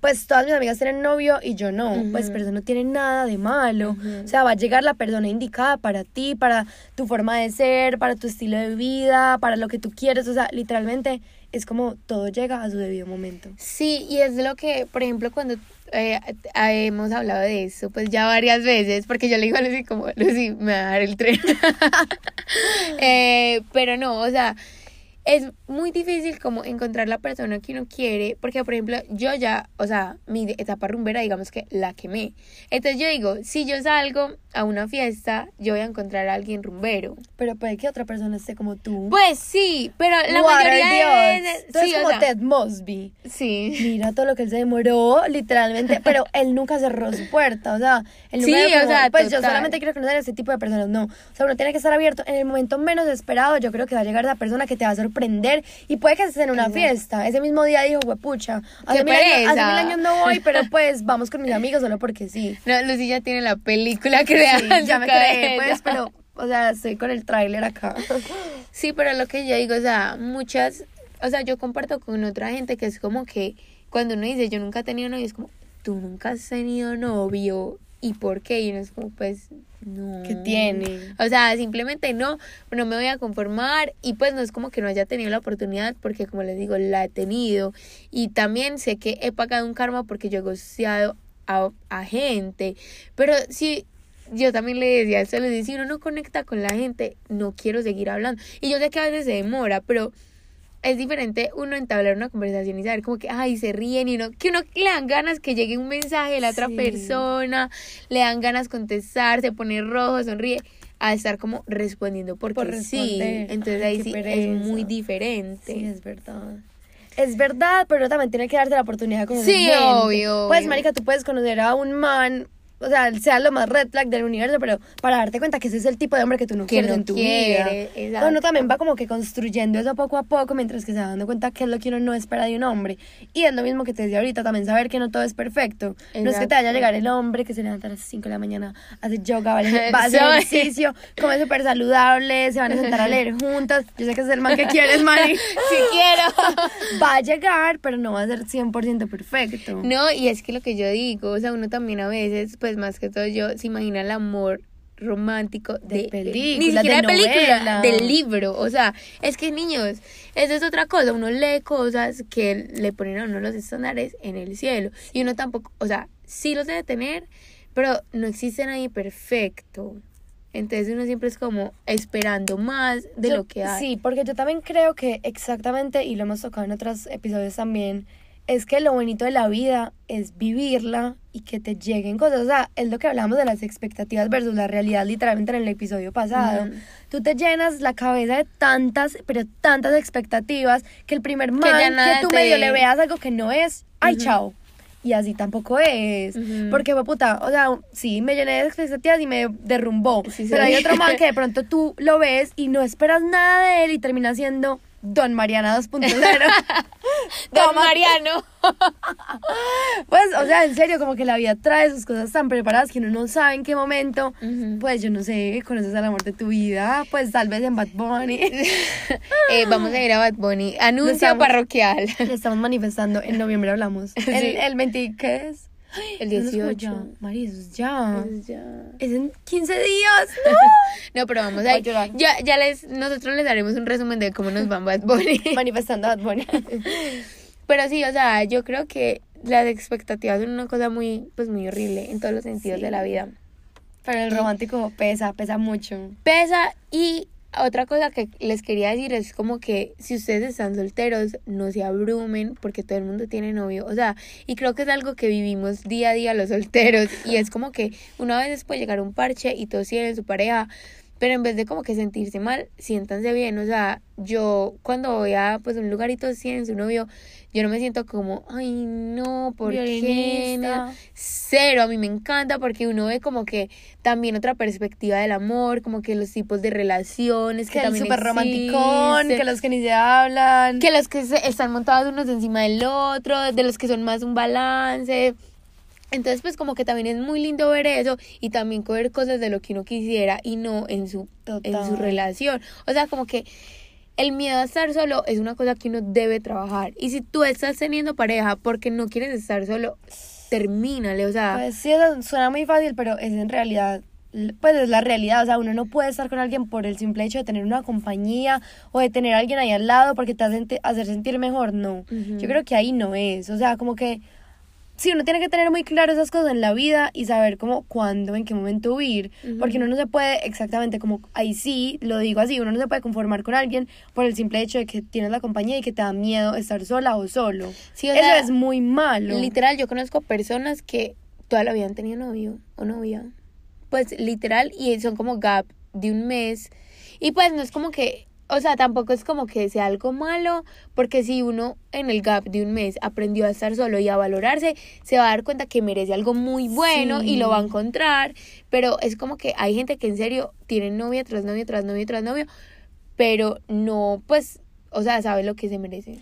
pues todas mis amigas tienen novio y yo no, pues Ujú. pero eso no tiene nada de malo. Ujú. O sea, va a llegar la persona indicada para ti, para tu forma de ser, para tu estilo de vida, para lo que tú quieres. O sea, literalmente es como todo llega a su debido momento. Sí, y es lo que, por ejemplo, cuando eh, a- hemos hablado de eso, pues ya varias veces, porque yo le digo a Lucy como, Lucy, me va a dar el tren. [LAUGHS] Eh, pero no, o sea, es muy difícil como encontrar la persona que uno quiere, porque por ejemplo, yo ya, o sea, mi etapa rumbera, digamos que la quemé. Entonces yo digo, si yo salgo a una fiesta, yo voy a encontrar a alguien rumbero. Pero puede que otra persona esté como tú. Pues sí, pero la What mayoría veces... Tú eres sí, o como sea, Ted Mosby. Sí. Mira todo lo que él se demoró, literalmente, pero [LAUGHS] él nunca cerró su puerta, o sea, él nunca Sí, o sea, pues yo total. solamente quiero conocer a ese tipo de personas, no, o sea, uno tiene que estar abierto, en el momento menos esperado, yo creo que va a llegar esa persona que te va a sorprender, y puede que estés en una Exacto. fiesta, ese mismo día dijo, huepucha, hace, ¡Qué mil años, hace pereza! mil años no voy, pero [LAUGHS] pues vamos con mis amigos solo porque sí, No, Lucy ya tiene la película creada Sí, en ya su me creé, cabeza. pues, pero, o sea, estoy con el tráiler acá, [LAUGHS] Sí, pero lo que yo digo, o sea, muchas, o sea, yo comparto con otra gente que es como que cuando uno dice yo nunca he tenido novio, es como, tú nunca has tenido novio y por qué y uno es como pues no ¿Qué tiene? o sea simplemente no no me voy a conformar y pues no es como que no haya tenido la oportunidad porque como les digo la he tenido y también sé que he pagado un karma porque yo he gosteado a, a gente pero sí yo también le decía eso, le decía, si uno no conecta con la gente, no quiero seguir hablando. Y yo sé que a veces se demora, pero es diferente uno entablar una conversación y saber como que, ay, se ríen y uno, que uno le dan ganas que llegue un mensaje de la otra Sí. persona, le dan ganas contestar, se pone rojo, sonríe, a estar como respondiendo porque Por sí. Entonces Ay, ahí sí es muy diferente. Sí, es verdad. Es verdad, pero también tiene que darte la oportunidad de conocer Sí, gente. obvio, Pues, marica, tú puedes conocer a un man, o sea, sea lo más red flag del universo, pero para darte cuenta que ese es el tipo de hombre que tú no Que quieres no en tu quiere, vida. exacto. Uno también va como que construyendo eso poco a poco mientras que se va dando cuenta qué es lo que uno no espera de un hombre. Y es lo mismo que te decía ahorita, también saber que no todo es perfecto. No es que te vaya a Exacto. llegar el hombre que se levanta a las 5 de la mañana, hace yoga, va, a- [LAUGHS] va a hacer ejercicio, come súper saludable, se van a sentar a leer juntas. Yo sé que es el man que quieres, Mari. [LAUGHS] Si quiero. [LAUGHS] va a llegar, pero no va a ser 100% perfecto. No, y es que lo que yo digo, o sea, uno también a veces, pues más que todo yo, se imagina el amor romántico De de, película, ni siquiera de película, del libro, o sea, es que niños, eso es otra cosa, uno lee cosas que le ponen a uno los estándares en el cielo. Y uno tampoco, o sea, sí los debe tener, pero no existe nadie perfecto. Entonces uno siempre es como esperando más de Yo- lo que hay. Sí, porque yo también creo que exactamente, y lo hemos tocado en otros episodios también, es que lo bonito de la vida es vivirla y que te lleguen cosas. O sea, es lo que hablamos de las expectativas versus la realidad, literalmente en el episodio pasado. Ujú. Tú te llenas la cabeza de tantas, pero tantas expectativas que el primer man que, tú te- medio le veas algo que no es, ay, chao. Y así tampoco es. Ujú. Porque, fue puta, o sea, sí, me llené de expectativas y me derrumbó. Sí, pero hay otro man [LAUGHS] que de pronto tú lo ves y no esperas nada de él y termina siendo Don Mariana 2.0. [LAUGHS] Don. Mariano. [LAUGHS] pues, o sea, en serio, como que la vida trae sus cosas tan preparadas que uno no sabe en qué momento. Pues yo no sé, conoces al amor de tu vida, pues tal vez en Bad Bunny. [LAUGHS] Eh, vamos a ir a Bad Bunny. Anuncio estamos- parroquial. Le estamos manifestando, en noviembre hablamos. El, el 20, ¿qué es? El ¿Cuándo es como 18. ya? Mari, eso es ya. Ya. Es en 15 días, [LAUGHS] ¿no? No, pero vamos a llorar. Ya, ya les, nosotros les daremos un resumen de cómo nos van Bad Bunny. [LAUGHS] Manifestando Bad Bunny. [LAUGHS] Pero sí, o sea, yo creo que las expectativas son una cosa muy, pues muy horrible en todos los sentidos Sí. de la vida. Pero el romántico pesa, pesa mucho. Pesa y otra cosa que les quería decir es como que si ustedes están solteros, no se abrumen porque todo el mundo tiene novio. O sea, y creo que es algo que vivimos día a día los solteros. Y es como que una vez puede llegar un parche y todos tienen su pareja. Pero en vez de como que sentirse mal, siéntanse bien. O sea, yo cuando voy a pues un lugar y todos tienen su novio, yo no me siento como, ay no, ¿por qué? Cero, a mí me encanta porque uno ve como que también otra perspectiva del amor, como que los tipos de relaciones que, Que también súper romanticón, que los que ni se hablan. que los que se- están montados unos encima del otro, de los que son más un balance. Entonces, pues como que también es muy lindo ver eso y también coger cosas de lo que uno quisiera y no en su, en su relación. O sea, como que el miedo a estar solo es una cosa que uno debe trabajar. Y si tú estás teniendo pareja porque no quieres estar solo, termínale. O sea, Pues sí, eso suena muy fácil, pero es en realidad, pues es la realidad. O sea, uno no puede estar con alguien por el simple hecho de tener una compañía o de tener a alguien ahí al lado porque te hace hacer sentir mejor. No, yo creo que ahí no es. O sea, como que sí, uno tiene que tener muy claro esas cosas en la vida y saber cómo, cuándo, en qué momento huir. Porque uno no se puede exactamente como, ahí sí, lo digo así, uno no se puede conformar con alguien por el simple hecho de que tienes la compañía y que te da miedo estar sola o solo. Sí, o Eso sea, es muy malo. Literal, yo conozco personas que toda la vida han tenido novio o novia. Pues literal, y son como gap de un mes. Y pues no es como que, o sea, tampoco es como que sea algo malo, porque si uno en el gap de un mes aprendió a estar solo y a valorarse, se va a dar cuenta que merece algo muy bueno Sí. y lo va a encontrar. Pero es como que hay gente que en serio tiene novia tras novio, tras novio, tras novio, pero no, pues, o sea, sabe lo que se merece.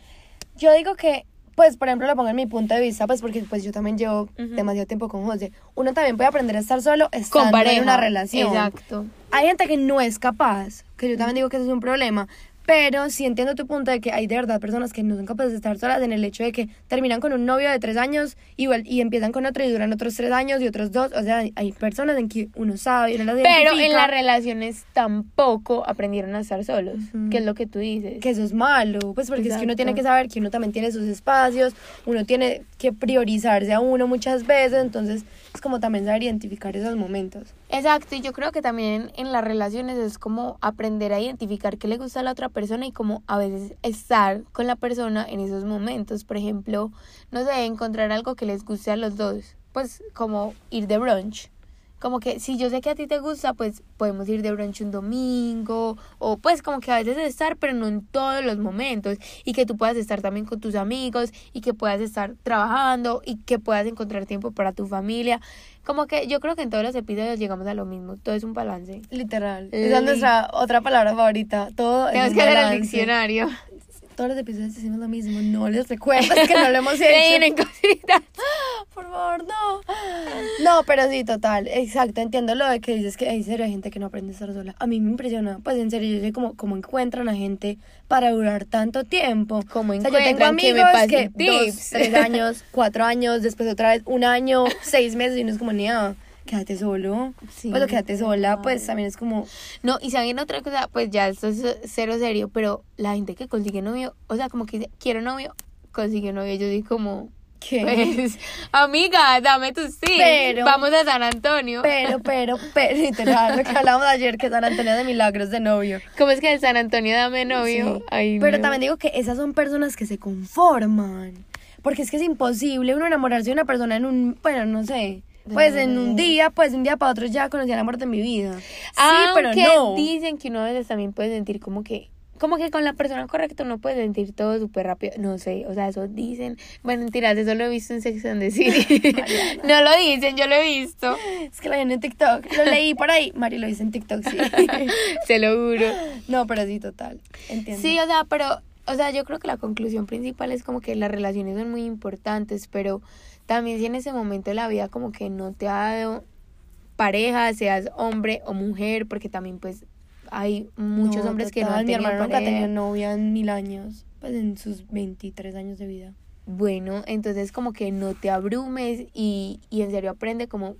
Yo digo que, pues, por ejemplo, lo pongo en mi punto de vista, pues, porque pues yo también llevo demasiado tiempo con José. Uno también puede aprender a estar solo Con estando pareja. en una relación. Exacto. Hay gente que no es capaz, que yo también digo que eso es un problema, Pero sí entiendo tu punto de que hay de verdad personas que no son capaces de estar solas en el hecho de que terminan con un novio de tres años y, y empiezan con otro y duran otros tres años y otros dos. O sea, hay- hay personas en que uno sabe y uno las Pero en las relaciones tampoco aprendieron a estar solos, Ujú. que es lo que tú dices. que eso es malo, pues porque es que uno tiene que saber que uno también tiene sus espacios, uno tiene que priorizarse a uno muchas veces, entonces es como también saber identificar esos momentos. Exacto, y yo creo que también en las relaciones es como aprender a identificar qué le gusta a la otra persona y como a veces estar con la persona en esos momentos. Por ejemplo, no sé, encontrar algo que les guste a los dos. Pues como ir de brunch. Como que si yo sé que a ti te gusta, pues podemos ir de brunch un domingo. O pues como que a veces estar, pero no en todos los momentos. Y que tú puedas estar también con tus amigos y que puedas estar trabajando y que puedas encontrar tiempo para tu familia. Como que yo creo que en todos los episodios llegamos a lo mismo. Todo es un balance. Literal. Li- Esa es nuestra otra palabra favorita. Todo es Tenemos un que hacer el balance. diccionario. Todos los episodios decimos lo mismo. No les recuerdo, es que no lo hemos [LAUGHS] hecho. [GASPS] Por favor, no. No, pero sí, total. Exacto, entiendo lo de que dices que en serio hay gente que no aprende a estar sola. A mí me impresiona. Pues en serio, yo sé cómo, cómo encuentran a gente para durar tanto tiempo. ¿Cómo O sea, yo tengo encuentran? Que me amigos que, dos, tres años, cuatro años, después otra vez un año, [LAUGHS] seis meses y uno es como, niña, quédate solo. Sí, pues o quédate sola, pues también es como, No, y saben otra cosa, pues ya esto es cero serio, pero la gente que consigue novio, o sea, como que dice, quiero novio, consigue novio. Yo digo como, ¿qué? pues, amiga, dame tus tips. Pero- Vamos a San Antonio. Pero, pero, pero, literal, lo que hablábamos ayer, que San Antonio de Milagros de novio. ¿Cómo es que en San Antonio dame novio? Sí. Ay, Pero no. también digo que esas son personas que se conforman. Porque es que es imposible uno enamorarse de una persona en un, bueno, no sé. Pues en un día, pues de un día para otro ya conocí el amor de mi vida. Sí, pero no. dicen que uno a veces también puede sentir como que como que con la persona correcta uno puede sentir todo súper rápido. No sé, o sea, eso dicen. Bueno, mentiras, eso lo he visto en Sex and the City. [LAUGHS] [LAUGHS] no lo dicen, yo lo he visto. Es que lo vi en TikTok. Lo leí por ahí. Mari lo dice en TikTok, sí. [LAUGHS] Se lo juro. No, pero sí, total. Entiendo. Sí, o sea, pero, o sea, yo creo que la conclusión principal es como que las relaciones son muy importantes, pero también si en ese momento de la vida como que no te ha dado pareja, seas hombre o mujer, porque también pues hay muchos No, hombres que no han Mi tenido hermano nunca ha tenido novia en mil años. Pues en sus 23 años de vida. Bueno, entonces como que no te abrumes y, y en serio aprende como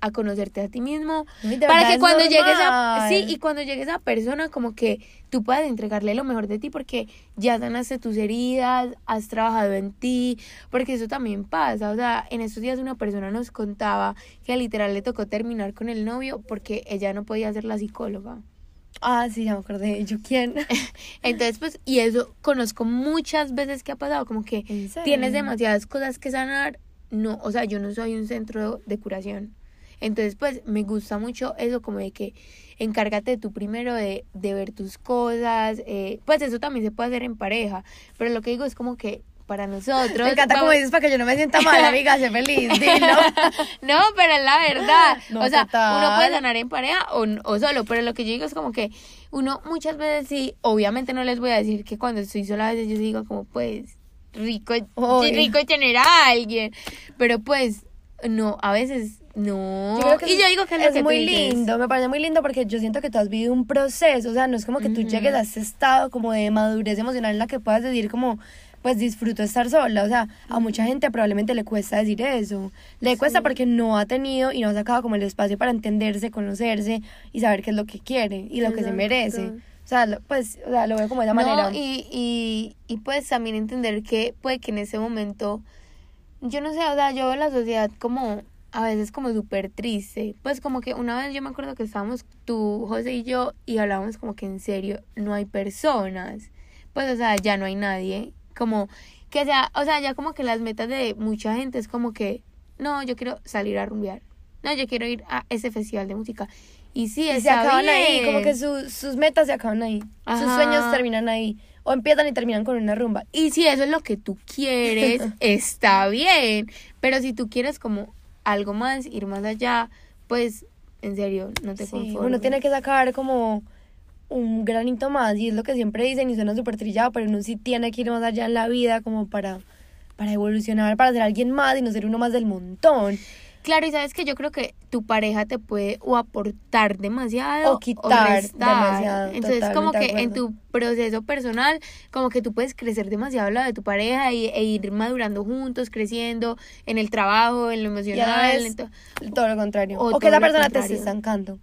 a conocerte a ti mismo para que cuando llegues a sí y cuando llegues a persona como que tú puedas entregarle lo mejor de ti porque ya sanaste tus heridas has trabajado en ti porque eso también pasa o sea en estos días una persona nos contaba que literal le tocó terminar con el novio porque ella no podía ser la psicóloga Ah, sí, ya me acordé. ¿Yo quién? [LAUGHS] entonces pues y eso conozco muchas veces que ha pasado como que tienes demasiadas cosas que sanar. No, o sea, yo no soy un centro de curación. Entonces, pues me gusta mucho eso, como de que encárgate tú primero de, de ver tus cosas. eh, pues eso también se puede hacer en pareja. Pero lo que digo es como que para nosotros. Me encanta como vamos- dices para que yo no me sienta mal, amiga, sé feliz, [LAUGHS] dilo. no, pero es la verdad. No, o sea, uno puede sanar en pareja o, o solo, pero lo que yo digo es como que uno muchas veces sí, obviamente no les voy a decir que cuando estoy sola a veces yo digo como pues rico, Obvio. rico tener a alguien, pero pues no, a veces no. Yo creo que y yo digo que es, lo que tú muy lindo, me parece muy lindo porque yo siento que tú has vivido un proceso, o sea, no es como que tú llegues a ese estado como de madurez emocional en la que puedas decir como, pues disfruto estar sola, o sea, a mucha gente probablemente le cuesta decir eso, le cuesta porque no ha tenido y no ha sacado como el espacio para entenderse, conocerse y saber qué es lo que quiere y lo que se merece. O sea, pues, o sea, lo veo como de esa manera. Y, y, y pues también entender que puede que en ese momento, yo no sé, o sea, yo veo la sociedad como a veces como súper triste. Pues como que una vez yo me acuerdo que estábamos tú, José y yo y hablábamos como que en serio no hay personas. Pues o sea, ya no hay nadie. Como que sea, o sea, ya como que las metas de mucha gente es como que, no, yo quiero salir a rumbear. No, yo quiero ir a ese festival de música. Y sí, y se acaban ahí, como que su- sus metas se acaban ahí, sus sueños terminan ahí, o empiezan y terminan con una rumba. Y si eso es lo que tú quieres, [LAUGHS] está bien. Pero si tú quieres como algo más, ir más allá, pues en serio, no te Sí, conformes. uno tiene que sacar como un granito más y es lo que siempre dicen y suena súper trillado, pero uno sí tiene que ir más allá en la vida como para, para evolucionar, para ser alguien más y no ser uno más del montón. Claro, y sabes que yo creo que tu pareja te puede o aportar demasiado O quitar demasiado, Entonces, como que en tu proceso personal, como que tú puedes crecer demasiado al lado de tu pareja y, e ir madurando juntos, creciendo en el trabajo, en lo la emocional. en to- todo lo contrario. O O, que lo persona te esté estancando.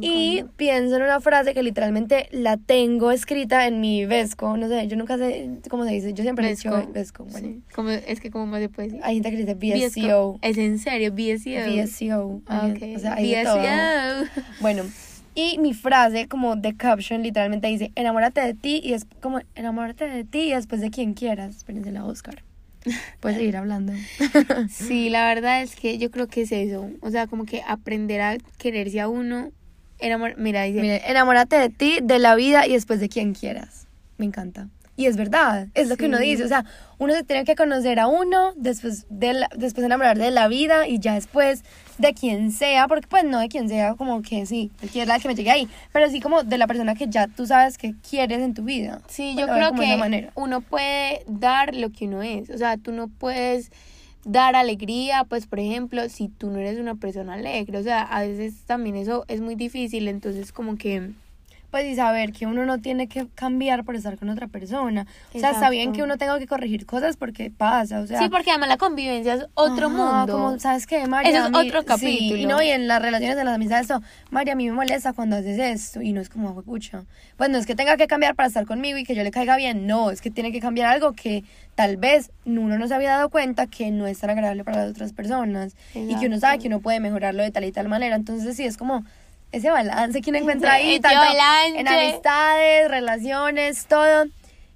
Y pienso en una frase que literalmente la tengo escrita en mi Vesco. No sé, yo nunca sé cómo se dice. Yo siempre he dicho Vesco. Vesco. Bueno, Sí, como, es que como más se puede decir. hay gente que dice. BSCO. Es en serio, BSCO. BSCO. Ah, Hay- ok. O sea, hay de todo. Bueno, y mi frase como de caption literalmente dice, enamórate de ti y es como, enamórate de ti y después de quien quieras. Espérense la Oscar. Puedes seguir hablando. [LAUGHS] Sí, la verdad es que yo creo que es eso. O sea, como que aprender a quererse a uno. Enamor Mira, dice. Enamórate de ti, de la vida y después de quien quieras. Me encanta. Y es verdad, es lo que uno dice. O sea, uno se tiene que conocer a uno, después, de la- después enamorar de la vida y ya después de quien sea, porque pues no de quien sea, como que sí, cualquiera que me llegue ahí, pero sí como de la persona que ya tú sabes que quieres en tu vida. Sí, yo Bueno, creo que uno puede dar lo que uno es. O sea, tú no puedes dar alegría, pues por ejemplo, si tú no eres una persona alegre. O sea, a veces también eso es muy difícil. Entonces, como que. Pues y saber que uno no tiene que cambiar por estar con otra persona. O sea, está bien que uno tenga que corregir cosas porque pasa, o sea. sí, porque además la convivencia es otro Ajá, mundo. Como, ¿sabes qué, María? Eso es mí- otro sí, capítulo. y no, y en las relaciones de las amistades, esto, María, a mí me molesta cuando haces esto. Y no es como, pucha. Pues no es que tenga que cambiar para estar conmigo y que yo le caiga bien. No, es que tiene que cambiar algo que tal vez uno no se había dado cuenta que no es tan agradable para las otras personas. Y que uno sabe que uno puede mejorarlo de tal y tal manera. Entonces, sí, es como ese balance que uno encuentra ahí, tanto balance. en amistades, relaciones, todo.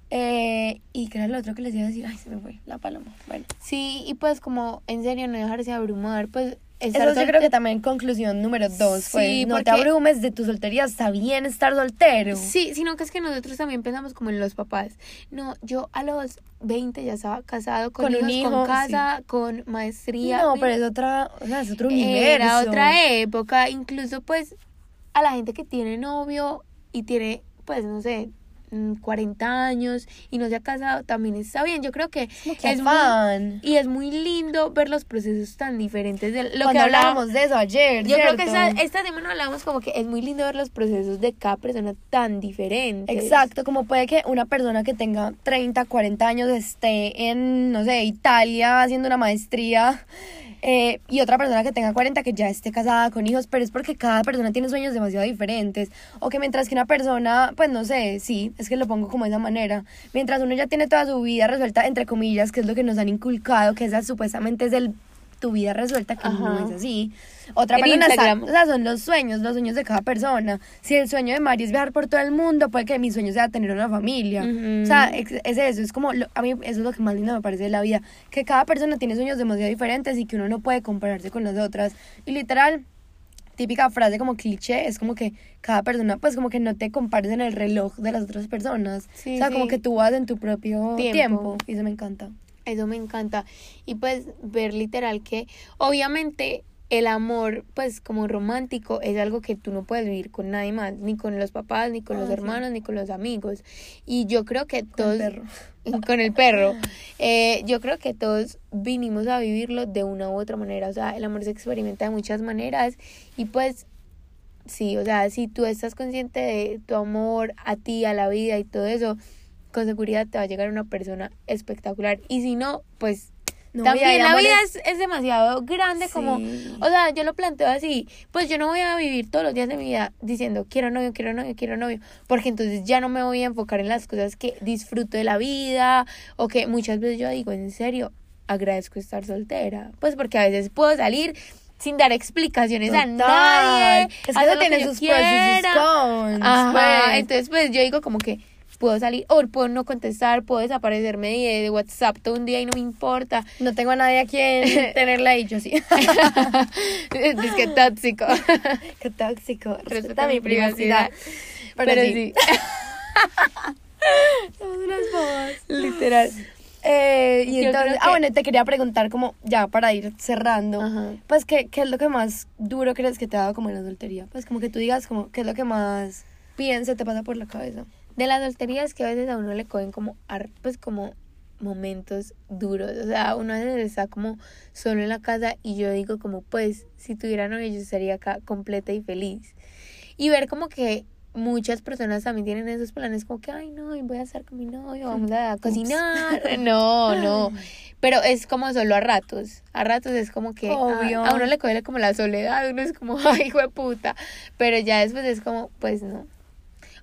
Eh, y que era lo otro que les iba a decir, ay, se me fue la paloma. Bueno. Sí, y pues como en serio no dejarse abrumar, pues Eso yo creo que también conclusión número dos, Sí, pues, no te abrumes de tu soltería, está bien estar soltero. Sí, sino que es que nosotros también pensamos como en los papás. No, yo a los 20 ya estaba casado con, Con un hijo, con casa, con maestría. No, pero es otra, o sea, es otro universo. Era otra época, incluso pues a la gente que tiene novio y tiene, pues no sé, mm, 40 años y no se ha casado, también está bien. Yo creo que es muy, afán. y es muy lindo ver los procesos tan diferentes de lo Cuando que hablábamos. hablábamos de eso ayer, Yo creo que esta, esta semana hablamos como que es muy lindo ver los procesos de cada persona tan diferentes. Exacto, como puede que una persona que tenga 30, 40 años esté en, no sé, Italia haciendo una maestría eh, y otra persona que tenga 40 que ya esté casada con hijos, pero es porque cada persona tiene sueños demasiado diferentes. O que mientras que una persona, pues no sé, sí, es que lo pongo como de esa manera, mientras uno ya tiene toda su vida resuelta, entre comillas, que es lo que nos han inculcado, que esa supuestamente es el tu vida resuelta, que no es así. Otra En persona, está- o sea, son los sueños, los sueños de cada persona. Si el sueño de Mari es viajar por todo el mundo, puede que mi sueño sea tener una familia. O sea, es, es eso, es como, lo- a mí eso es lo que más lindo me parece de la vida, que cada persona tiene sueños demasiado diferentes y que uno no puede compararse con las otras. Y literal, típica frase como cliché, es como que cada persona, pues como que no te compares en el reloj de las otras personas. Sí, o sea, como que tú vas en tu propio Tiempo. tiempo. Y eso me encanta. Eso me encanta. Y pues ver literal que obviamente el amor, pues como romántico, es algo que tú no puedes vivir con nadie más, ni con los papás, ni con Ah, los sí. hermanos, ni con los amigos. Y yo creo que Con todos... el perro. [LAUGHS] Con el perro. [LAUGHS] Eh, yo creo que todos vinimos a vivirlo de una u otra manera. O sea, el amor se experimenta de muchas maneras. Y pues, sí, o sea, si tú estás consciente de tu amor a ti, a la vida y todo eso, con seguridad te va a llegar una persona espectacular. Y si no, pues No, también la vida es, es demasiado grande como... Sí. O sea, yo lo planteo así, pues yo no voy a vivir todos los días de mi vida diciendo quiero novio, quiero novio, quiero novio, porque entonces ya no me voy a enfocar en las cosas que disfruto de la vida o que muchas veces yo digo, en serio, agradezco estar soltera, pues porque a veces puedo salir sin dar explicaciones a Total. nadie, Es que eso que tiene yo sus pros y sus cons. Ajá, pues. entonces pues yo digo como que puedo salir o puedo no contestar, puedo desaparecerme de, de WhatsApp todo un día y no me importa. No tengo a nadie a quien [LAUGHS] tenerla ahí, yo sí. [LAUGHS] es que tóxico. [LAUGHS] Qué tóxico. Respeta, Respeta mi privacidad. privacidad. Pero, Pero sí. sí. Somos unas bobas. Literal. Eh, y Yo entonces, ah, bueno, te quería preguntar como ya para ir cerrando, Ajá. pues ¿qué, qué es lo que más duro crees que te ha dado como en la soltería? Pues como que tú digas como qué es lo que más piensa te pasa por la cabeza. De las solterías que a veces a uno le cogen como, pues como momentos duros. O sea, uno a veces está como solo en la casa y yo digo como, pues, si tuviera novio yo estaría acá completa y feliz. Y ver como que muchas personas también tienen esos planes como que, ay, no, voy a estar con mi novio, vamos a [LAUGHS] cocinar. [LAUGHS] No, no. Pero es como solo a ratos. A ratos es como que a-. A, uno le coge como la soledad, uno es como, [LAUGHS] ay, hijo de puta. Pero ya después es como, pues no.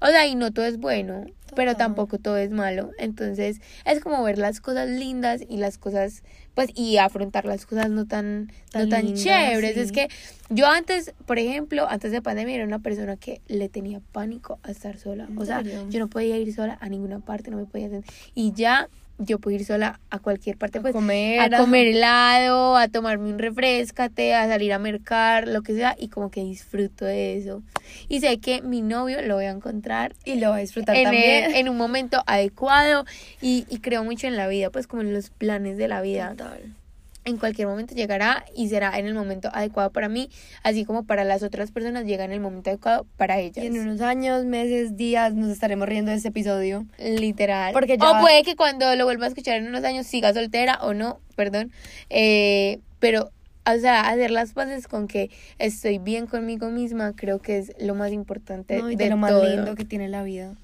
O sea, y no todo es bueno, pero tampoco todo es malo. Entonces, es como ver las cosas lindas y las cosas, pues, y afrontar las cosas no tan, Tan no tan chéveres. sí. Es que yo antes, por ejemplo, antes de pandemia era una persona que le tenía pánico a estar sola. ¿En O sea, yo no podía ir sola a ninguna parte, no me podía hacer. Y ya yo puedo ir sola a cualquier parte, A pues, comer, a comer helado, a tomarme un refrescate, a salir a mercar, lo que sea, y como que disfruto de eso. Y sé que mi novio lo voy a encontrar Y lo va a disfrutar en, también. el- en un momento adecuado y, y creo mucho en la vida, pues como en los planes de la vida. Total. En cualquier momento llegará y será en el momento adecuado para mí, así como para las otras personas llega en el momento adecuado para ellas. Y en unos años, meses, días nos estaremos riendo de este episodio. Literal. Porque ya- O puede que cuando lo vuelva a escuchar en unos años siga soltera o no, perdón. Eh, pero, o sea, hacer las paces con que estoy bien conmigo misma, creo que es lo más importante ¿no? Y de, de lo más todo. lindo que tiene la vida.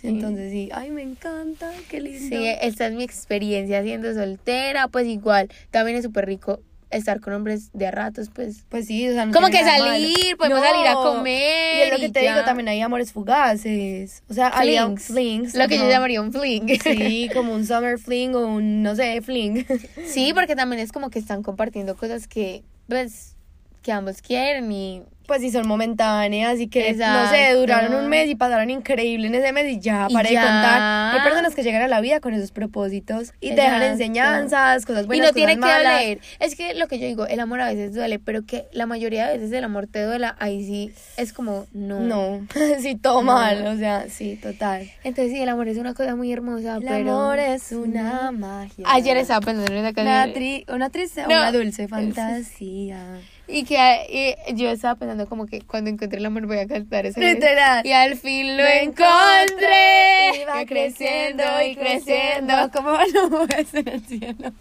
Sí. Entonces sí, ay, me encanta, qué lindo. Sí, esta es mi experiencia siendo soltera, pues igual, también es súper rico estar con hombres de ratos, pues. Pues sí, o sea, no Como que malo. salir, podemos salir a comer Y es lo que te ya. digo, también hay amores fugaces. O sea, Flings. flings. Lo que yo llamaría un fling. Sí, [LAUGHS] como un summer fling o un, no sé, fling. Sí, porque también es como que están compartiendo cosas que, pues, que ambos quieren y Pues sí, son momentáneas y que, no sé, duraron un mes y pasaron increíble en ese mes y ya, Y para de contar. Hay personas que llegan a la vida con esos propósitos y te dejan enseñanzas, cosas y buenas, no tiene que doler. Es que lo que yo digo, el amor a veces duele, pero que la mayoría de veces el amor te duela, ahí sí es como, no. No, [LAUGHS] sí, todo No. mal, o sea, sí, total. Entonces sí, el amor es una cosa muy hermosa, El pero... amor es una magia. Ayer estaba pensando en Una, canción. tri- una triste, No. una dulce fantasía. Y que y yo estaba pensando como que cuando encontré el amor voy a cantar esa canción. Literal. Y al fin lo Lo encontré. Y creciendo y creciendo. creciendo. como nubes [LAUGHS] en el cielo.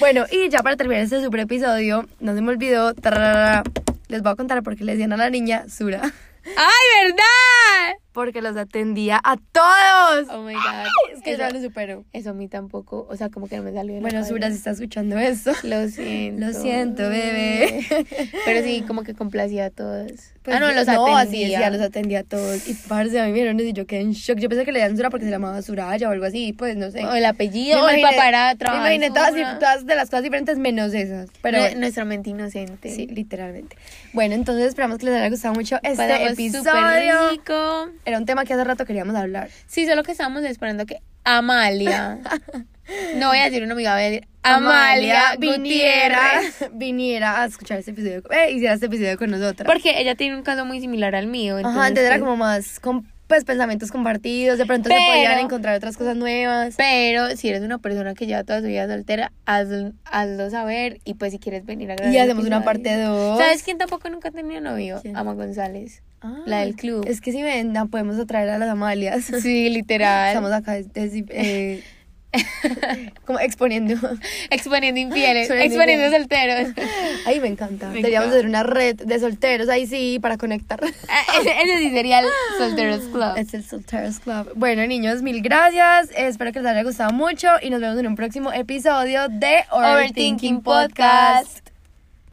Bueno, y ya para terminar este super episodio, no se me olvidó. tararara, les voy a contar por qué le decían a la niña Sura. ¡Ay, verdad! Porque los atendía a todos. Oh my god. Es que eso, ya lo supero. eso a mí tampoco, o sea, como que no me salió de Bueno, Sura, si está escuchando eso. Lo siento. Lo siento, bebé. [LAUGHS] Pero sí, como que complacía a todos. Pues ah, no, los no, así atendía. decía, los atendía a todos. Y parce, a mí me vieron y yo quedé en shock. Yo pensé que le decían Sura porque se llamaba Suraya o algo así, pues no sé. O el apellido, Me o el papá era Me imaginé todas, todas de las cosas diferentes menos esas. Pero nuestra mente inocente. sí, literalmente. Bueno, entonces esperamos que les haya gustado mucho este episodio. rico. Era un tema que hace rato queríamos hablar. Sí, solo que estábamos esperando que Amalia. [LAUGHS] no voy a decir una amiga, voy a decir Amalia, [LAUGHS] viniera, a escuchar este episodio, eh, hiciera este episodio con nosotras. Porque ella tiene un caso muy similar al mío. Entonces, Ajá, entonces era como más con pues pensamientos compartidos, de pronto se podían encontrar otras cosas nuevas. Pero si eres una persona que lleva toda su vida soltera, hazlo, hazlo saber. Y pues si quieres venir a grabar. Y hacemos una parte dos. ¿Sabes quién tampoco nunca ha tenido novio? ¿Quién? Ama González. Ah, La del club. Es que si ven, la podemos atraer a las Amalias. [LAUGHS] Sí, literal. Estamos acá eh, [LAUGHS] como exponiendo. Exponiendo infieles, Exponiendo solteros. [LAUGHS] Ay, me encanta. Me Deberíamos encanta. hacer una red de solteros ahí sí para conectar. Ah, ese, ese sí sería el Solteros Club. Es el Solteros Club. Bueno, niños, mil gracias. Espero que les haya gustado mucho y nos vemos en un próximo episodio de Overthinking Podcast.